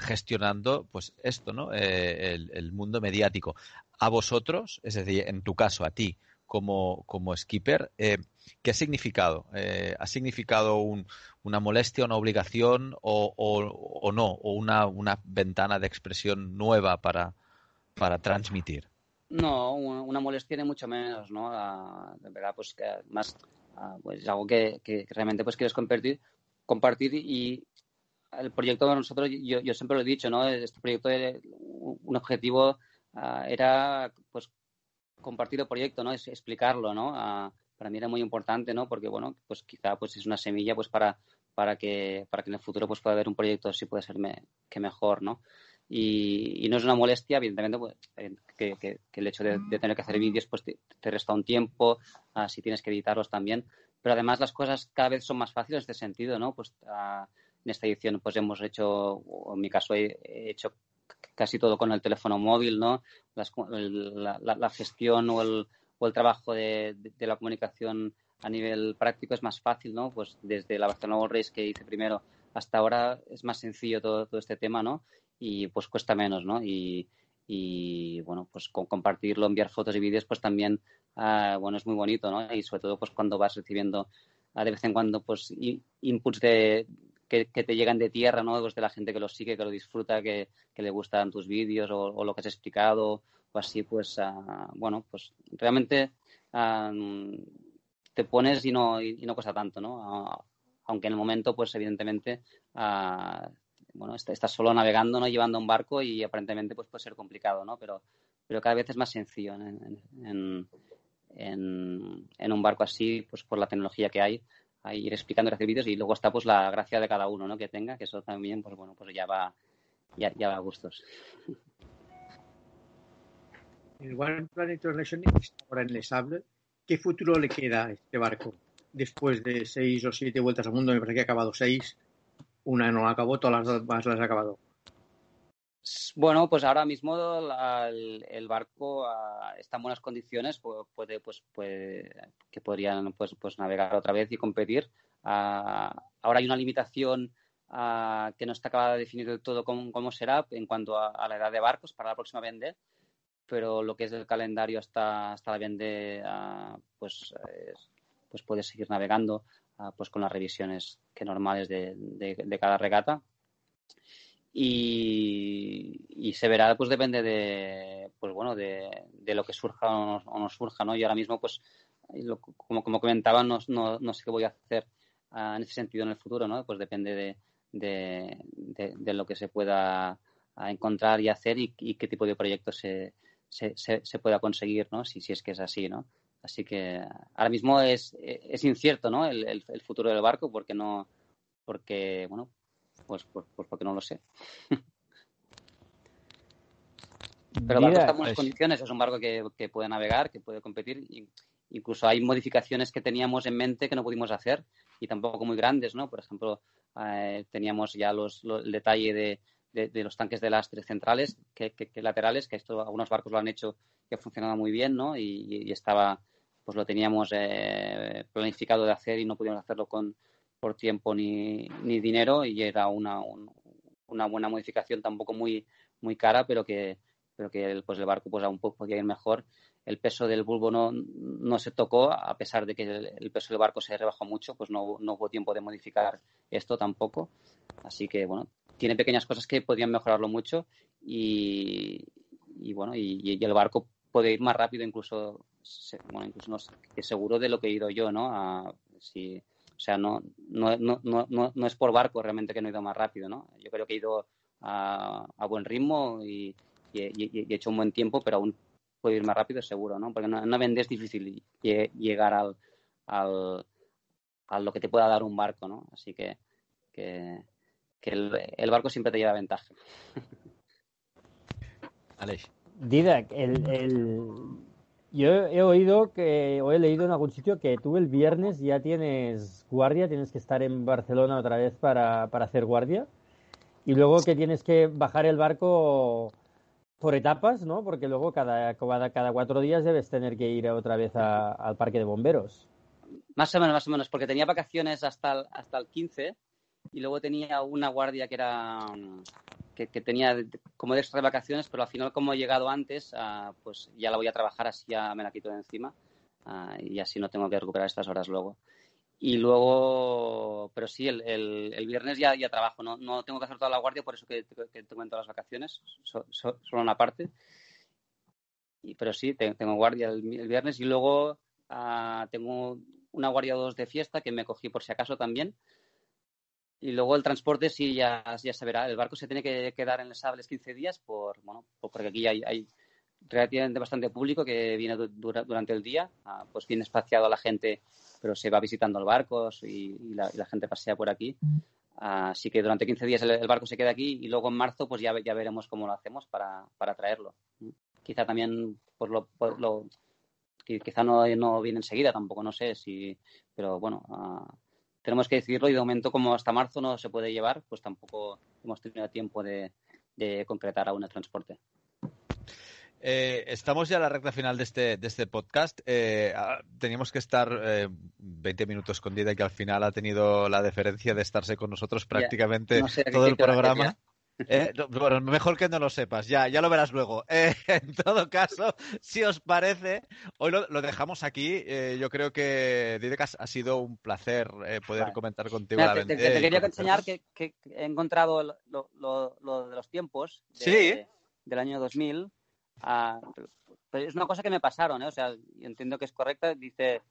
[SPEAKER 2] gestionando, pues esto, ¿no? El, el, mundo mediático. A vosotros, es decir, en tu caso, a ti, como, como skipper, ¿qué ha significado? ¿Ha significado un, una molestia, una obligación o, no, o una, una, ventana de expresión nueva para, para transmitir.
[SPEAKER 6] No, una molestia ni mucho menos, ¿no? verdad, pues más pues algo que, que, realmente pues quieres compartir, compartir y el proyecto de nosotros, yo, yo siempre lo he dicho, ¿no? Este proyecto, un objetivo ah, era pues compartir el proyecto, ¿no? Es explicarlo, ¿no? Para mí era muy importante, ¿no? Porque, bueno, pues quizá pues es una semilla pues para, para que, para que en el futuro pues, pueda haber un proyecto así puede ser que mejor, ¿no? Y, no es una molestia, evidentemente, pues, que, que, el hecho de, tener que hacer vídeos pues te, resta un tiempo, uh, si tienes que editarlos también, pero además las cosas cada vez son más fáciles en este sentido, ¿no? Pues uh, en esta edición pues hemos hecho, o en mi caso he, hecho casi todo con el teléfono móvil, ¿no? la, la, gestión o el, o el trabajo de, de la comunicación a nivel práctico es más fácil, ¿no? Pues desde la Barcelona World Race que hice primero hasta ahora es más sencillo todo, todo este tema, ¿no? Y pues cuesta menos, ¿no? Y, y bueno, pues con compartirlo, enviar fotos y vídeos, pues también, ah, bueno, es muy bonito, ¿no? Y sobre todo, pues cuando vas recibiendo ah, de vez en cuando, pues inputs de, que, te llegan de tierra, ¿no? Pues de la gente que lo sigue, que lo disfruta, que, que le gustan tus vídeos o, lo que has explicado así, pues, ah, bueno, pues realmente te pones y no, y, no cuesta tanto, ¿no? aunque en el momento, pues evidentemente, uh, bueno, estás solo navegando, ¿no? Llevando un barco y aparentemente pues puede ser complicado, ¿no? Pero, pero cada vez es más sencillo en, en, un barco así, pues por la tecnología que hay, a ir explicando y hacer vídeos y luego está pues la gracia de cada uno, ¿no? Que tenga, que eso también, pues bueno, pues ya va, ya, ya va a gustos.
[SPEAKER 4] El One Planet Relation está ahora en Les Sable ¿Qué futuro le queda a este barco? Después de seis o siete vueltas al mundo, me parece que ha acabado seis. Una no la acabó, todas las demás las ha acabado.
[SPEAKER 6] Bueno, pues ahora mismo el, barco ah, está en buenas condiciones, puede, pues, puede, que podrían pues, pues navegar otra vez y competir. Ah, ahora hay una limitación ah, que no está acabada de definir del todo cómo, será en cuanto a, la edad de barcos para la próxima vende pero lo que es el calendario hasta, hasta la vende, ah, pues, pues puedes seguir navegando ah, pues con las revisiones que normales de, de, cada regata. Y, y, se verá, pues depende de, pues bueno, de, de lo que surja o no, o surja, ¿no? Y ahora mismo, pues, como, como comentaba, no, no, no sé qué voy a hacer ah, en ese sentido en el futuro, ¿no? Pues depende de, de, de, lo que se pueda encontrar y hacer y, qué tipo de proyectos se, se, se, pueda conseguir, ¿no? Si, si es que es así, ¿no? Así que ahora mismo es, es incierto, ¿no? El, el, futuro del barco porque no, porque, bueno, pues, pues, pues porque no lo sé. Pero el barco está en buenas condiciones, es un barco que, que puede navegar, que puede competir. Incluso hay modificaciones que teníamos en mente que no pudimos hacer y tampoco muy grandes, ¿no? Por ejemplo, eh, teníamos ya los, el detalle de, de, los tanques de lastre centrales que, laterales, que esto algunos barcos lo han hecho que ha funcionado muy bien, ¿no? Y, estaba, pues lo teníamos eh, planificado de hacer y no pudimos hacerlo con por tiempo ni, ni dinero y era una, una buena modificación tampoco muy muy cara, pero que pero que el, pues el barco pues aún podía ir mejor. El peso del bulbo no, no se tocó, a pesar de que el, peso del barco se rebajó mucho, pues no, no hubo tiempo de modificar esto tampoco. Así que, bueno, tiene pequeñas cosas que podrían mejorarlo mucho y, bueno, y, el barco puede ir más rápido incluso, bueno, incluso no seguro de lo que he ido yo, ¿no? A, si, o sea, no, no, no, no, no es por barco realmente que no he ido más rápido, ¿no? Yo creo que he ido a, a buen ritmo y, he hecho un buen tiempo, pero aún puedo ir más rápido seguro, ¿no? Porque no, no es difícil llegar al, al, a lo que te pueda dar un barco, ¿no? Así que, que que el, barco siempre te lleva ventaja.
[SPEAKER 2] Aleix.
[SPEAKER 5] Didac, el, yo he oído que, o he leído en algún sitio que tú el viernes ya tienes guardia, tienes que estar en Barcelona otra vez para, hacer guardia, y luego que tienes que bajar el barco por etapas, ¿no? Porque luego cada, cada, cuatro días debes tener que ir otra vez al parque de bomberos.
[SPEAKER 6] Más o menos, más o menos, porque tenía vacaciones hasta hasta el 15 y luego tenía una guardia que era que, tenía como de extra vacaciones, pero al final como he llegado antes, ah, pues ya la voy a trabajar, así ya me la quito de encima ah, y así no tengo que recuperar estas horas luego. Y luego, pero sí, el, el, viernes ya, ya trabajo, no, no tengo que hacer toda la guardia, por eso que, que tengo en todas las vacaciones, solo una parte. Y, pero sí, tengo guardia el, viernes y luego ah, tengo una guardia o dos de fiesta que me cogí por si acaso también, y luego el transporte sí ya, ya se verá. El barco se tiene que quedar en Les Sables 15 días por, bueno, porque aquí hay, hay relativamente bastante público que viene durante el día. Ah, pues viene espaciado a la gente, pero se va visitando el barco y, la, gente pasea por aquí. Así que durante 15 días el, barco se queda aquí y luego en marzo pues ya, ya veremos cómo lo hacemos para, para traerlo. Quizá también pues lo, lo quizá no, no viene enseguida tampoco, no sé si, pero bueno, ah, tenemos que decidirlo y de momento como hasta marzo no se puede llevar, pues tampoco hemos tenido tiempo de, concretar aún el transporte.
[SPEAKER 2] Eh, estamos ya en la recta final de este, de este podcast. Eh, ah, teníamos que estar 20 eh, minutos con Dida, que al final ha tenido la deferencia de estarse con nosotros prácticamente todo el programa. Eh, bueno, mejor que no lo sepas, ya, ya lo verás luego. Eh, en todo caso, si os parece, hoy lo, dejamos aquí. Eh, yo creo que, Didecas, ha sido un placer poder comentar contigo.
[SPEAKER 6] te, quería enseñar que, he encontrado lo, de los tiempos del año 2000. Ah, pero es una cosa que me pasaron, o sea, entiendo que es correcta. Dice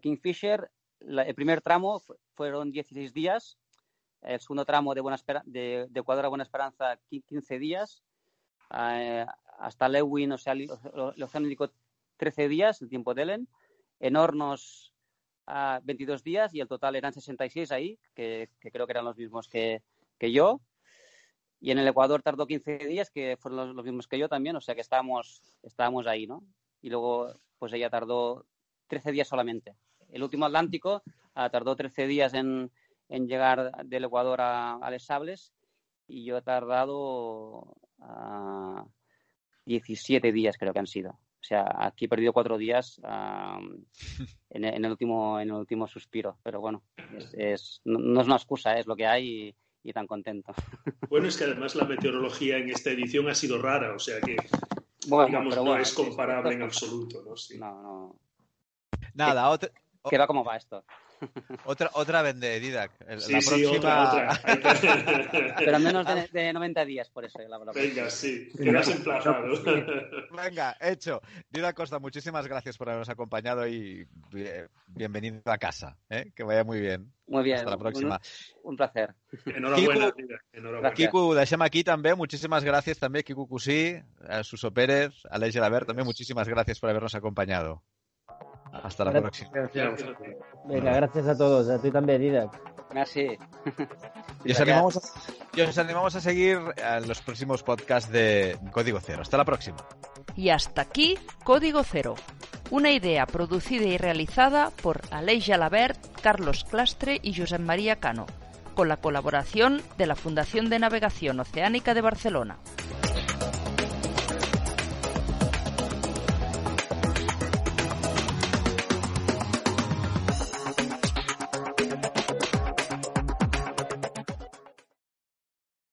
[SPEAKER 6] Kingfisher, el primer tramo fueron 16 días el segundo tramo de, Buena de, Ecuador a Buena Esperanza 15 días, eh, hasta Lewin, o sea, el, Océano Índico 13 días, el tiempo de Ellen, en Hornos a 22 días y el total eran 66 ahí, que, creo que eran los mismos que, yo. Y en el Ecuador tardó 15 días, que fueron los, mismos que yo también, o sea que estábamos, estábamos ahí, ¿no? Y luego, pues ella tardó 13 días solamente. El último Atlántico ah, tardó 13 días en, en llegar del Ecuador a, Les Sables y yo he tardado 17 días creo que han sido. O sea, aquí he perdido cuatro días en, el último, en el último suspiro. Pero bueno, es, no, es una excusa, es lo que hay y, tan contento.
[SPEAKER 3] Bueno, es que además la meteorología en esta edición ha sido rara, o sea que digamos, no es comparable en absoluto. ¿no?
[SPEAKER 6] no, no.
[SPEAKER 2] Nada,
[SPEAKER 6] ¿Qué va como va esto?
[SPEAKER 2] Otra, otra vende, Didac.
[SPEAKER 3] Sí,
[SPEAKER 2] la
[SPEAKER 3] sí,
[SPEAKER 2] próxima...
[SPEAKER 3] otra, otra.
[SPEAKER 6] Pero menos de, de 90 días, por eso. La,
[SPEAKER 3] Venga, sí, quedas emplazado.
[SPEAKER 2] Venga, hecho. Didac Costa, muchísimas gracias por habernos acompañado y bienvenido a casa. ¿eh? Que vaya muy bien.
[SPEAKER 6] Muy bien.
[SPEAKER 2] Hasta la próxima.
[SPEAKER 6] Un, un placer.
[SPEAKER 3] Enhorabuena,
[SPEAKER 2] Quico-
[SPEAKER 3] Didac, enhorabuena.
[SPEAKER 2] Quico, deixem aquí també, muchísimas gracias també, Quico Cusí, a Suso Pérez, a Aleix Gelabert, también muchísimas gracias por habernos acompañado. Hasta la próxima.
[SPEAKER 5] Gracias. Venga, gracias a todos, a ti también, Didac.
[SPEAKER 6] Merci.
[SPEAKER 2] Y os animamos, a, y os animamos a seguir en los próximos podcasts de Código Cero. Hasta la próxima.
[SPEAKER 1] Y hasta aquí Código Cero, una idea producida y realizada por Aleix Jalabert, Carlos Clastre y Josep María Cano, con la colaboración de la Fundación de Navegación Oceánica de Barcelona.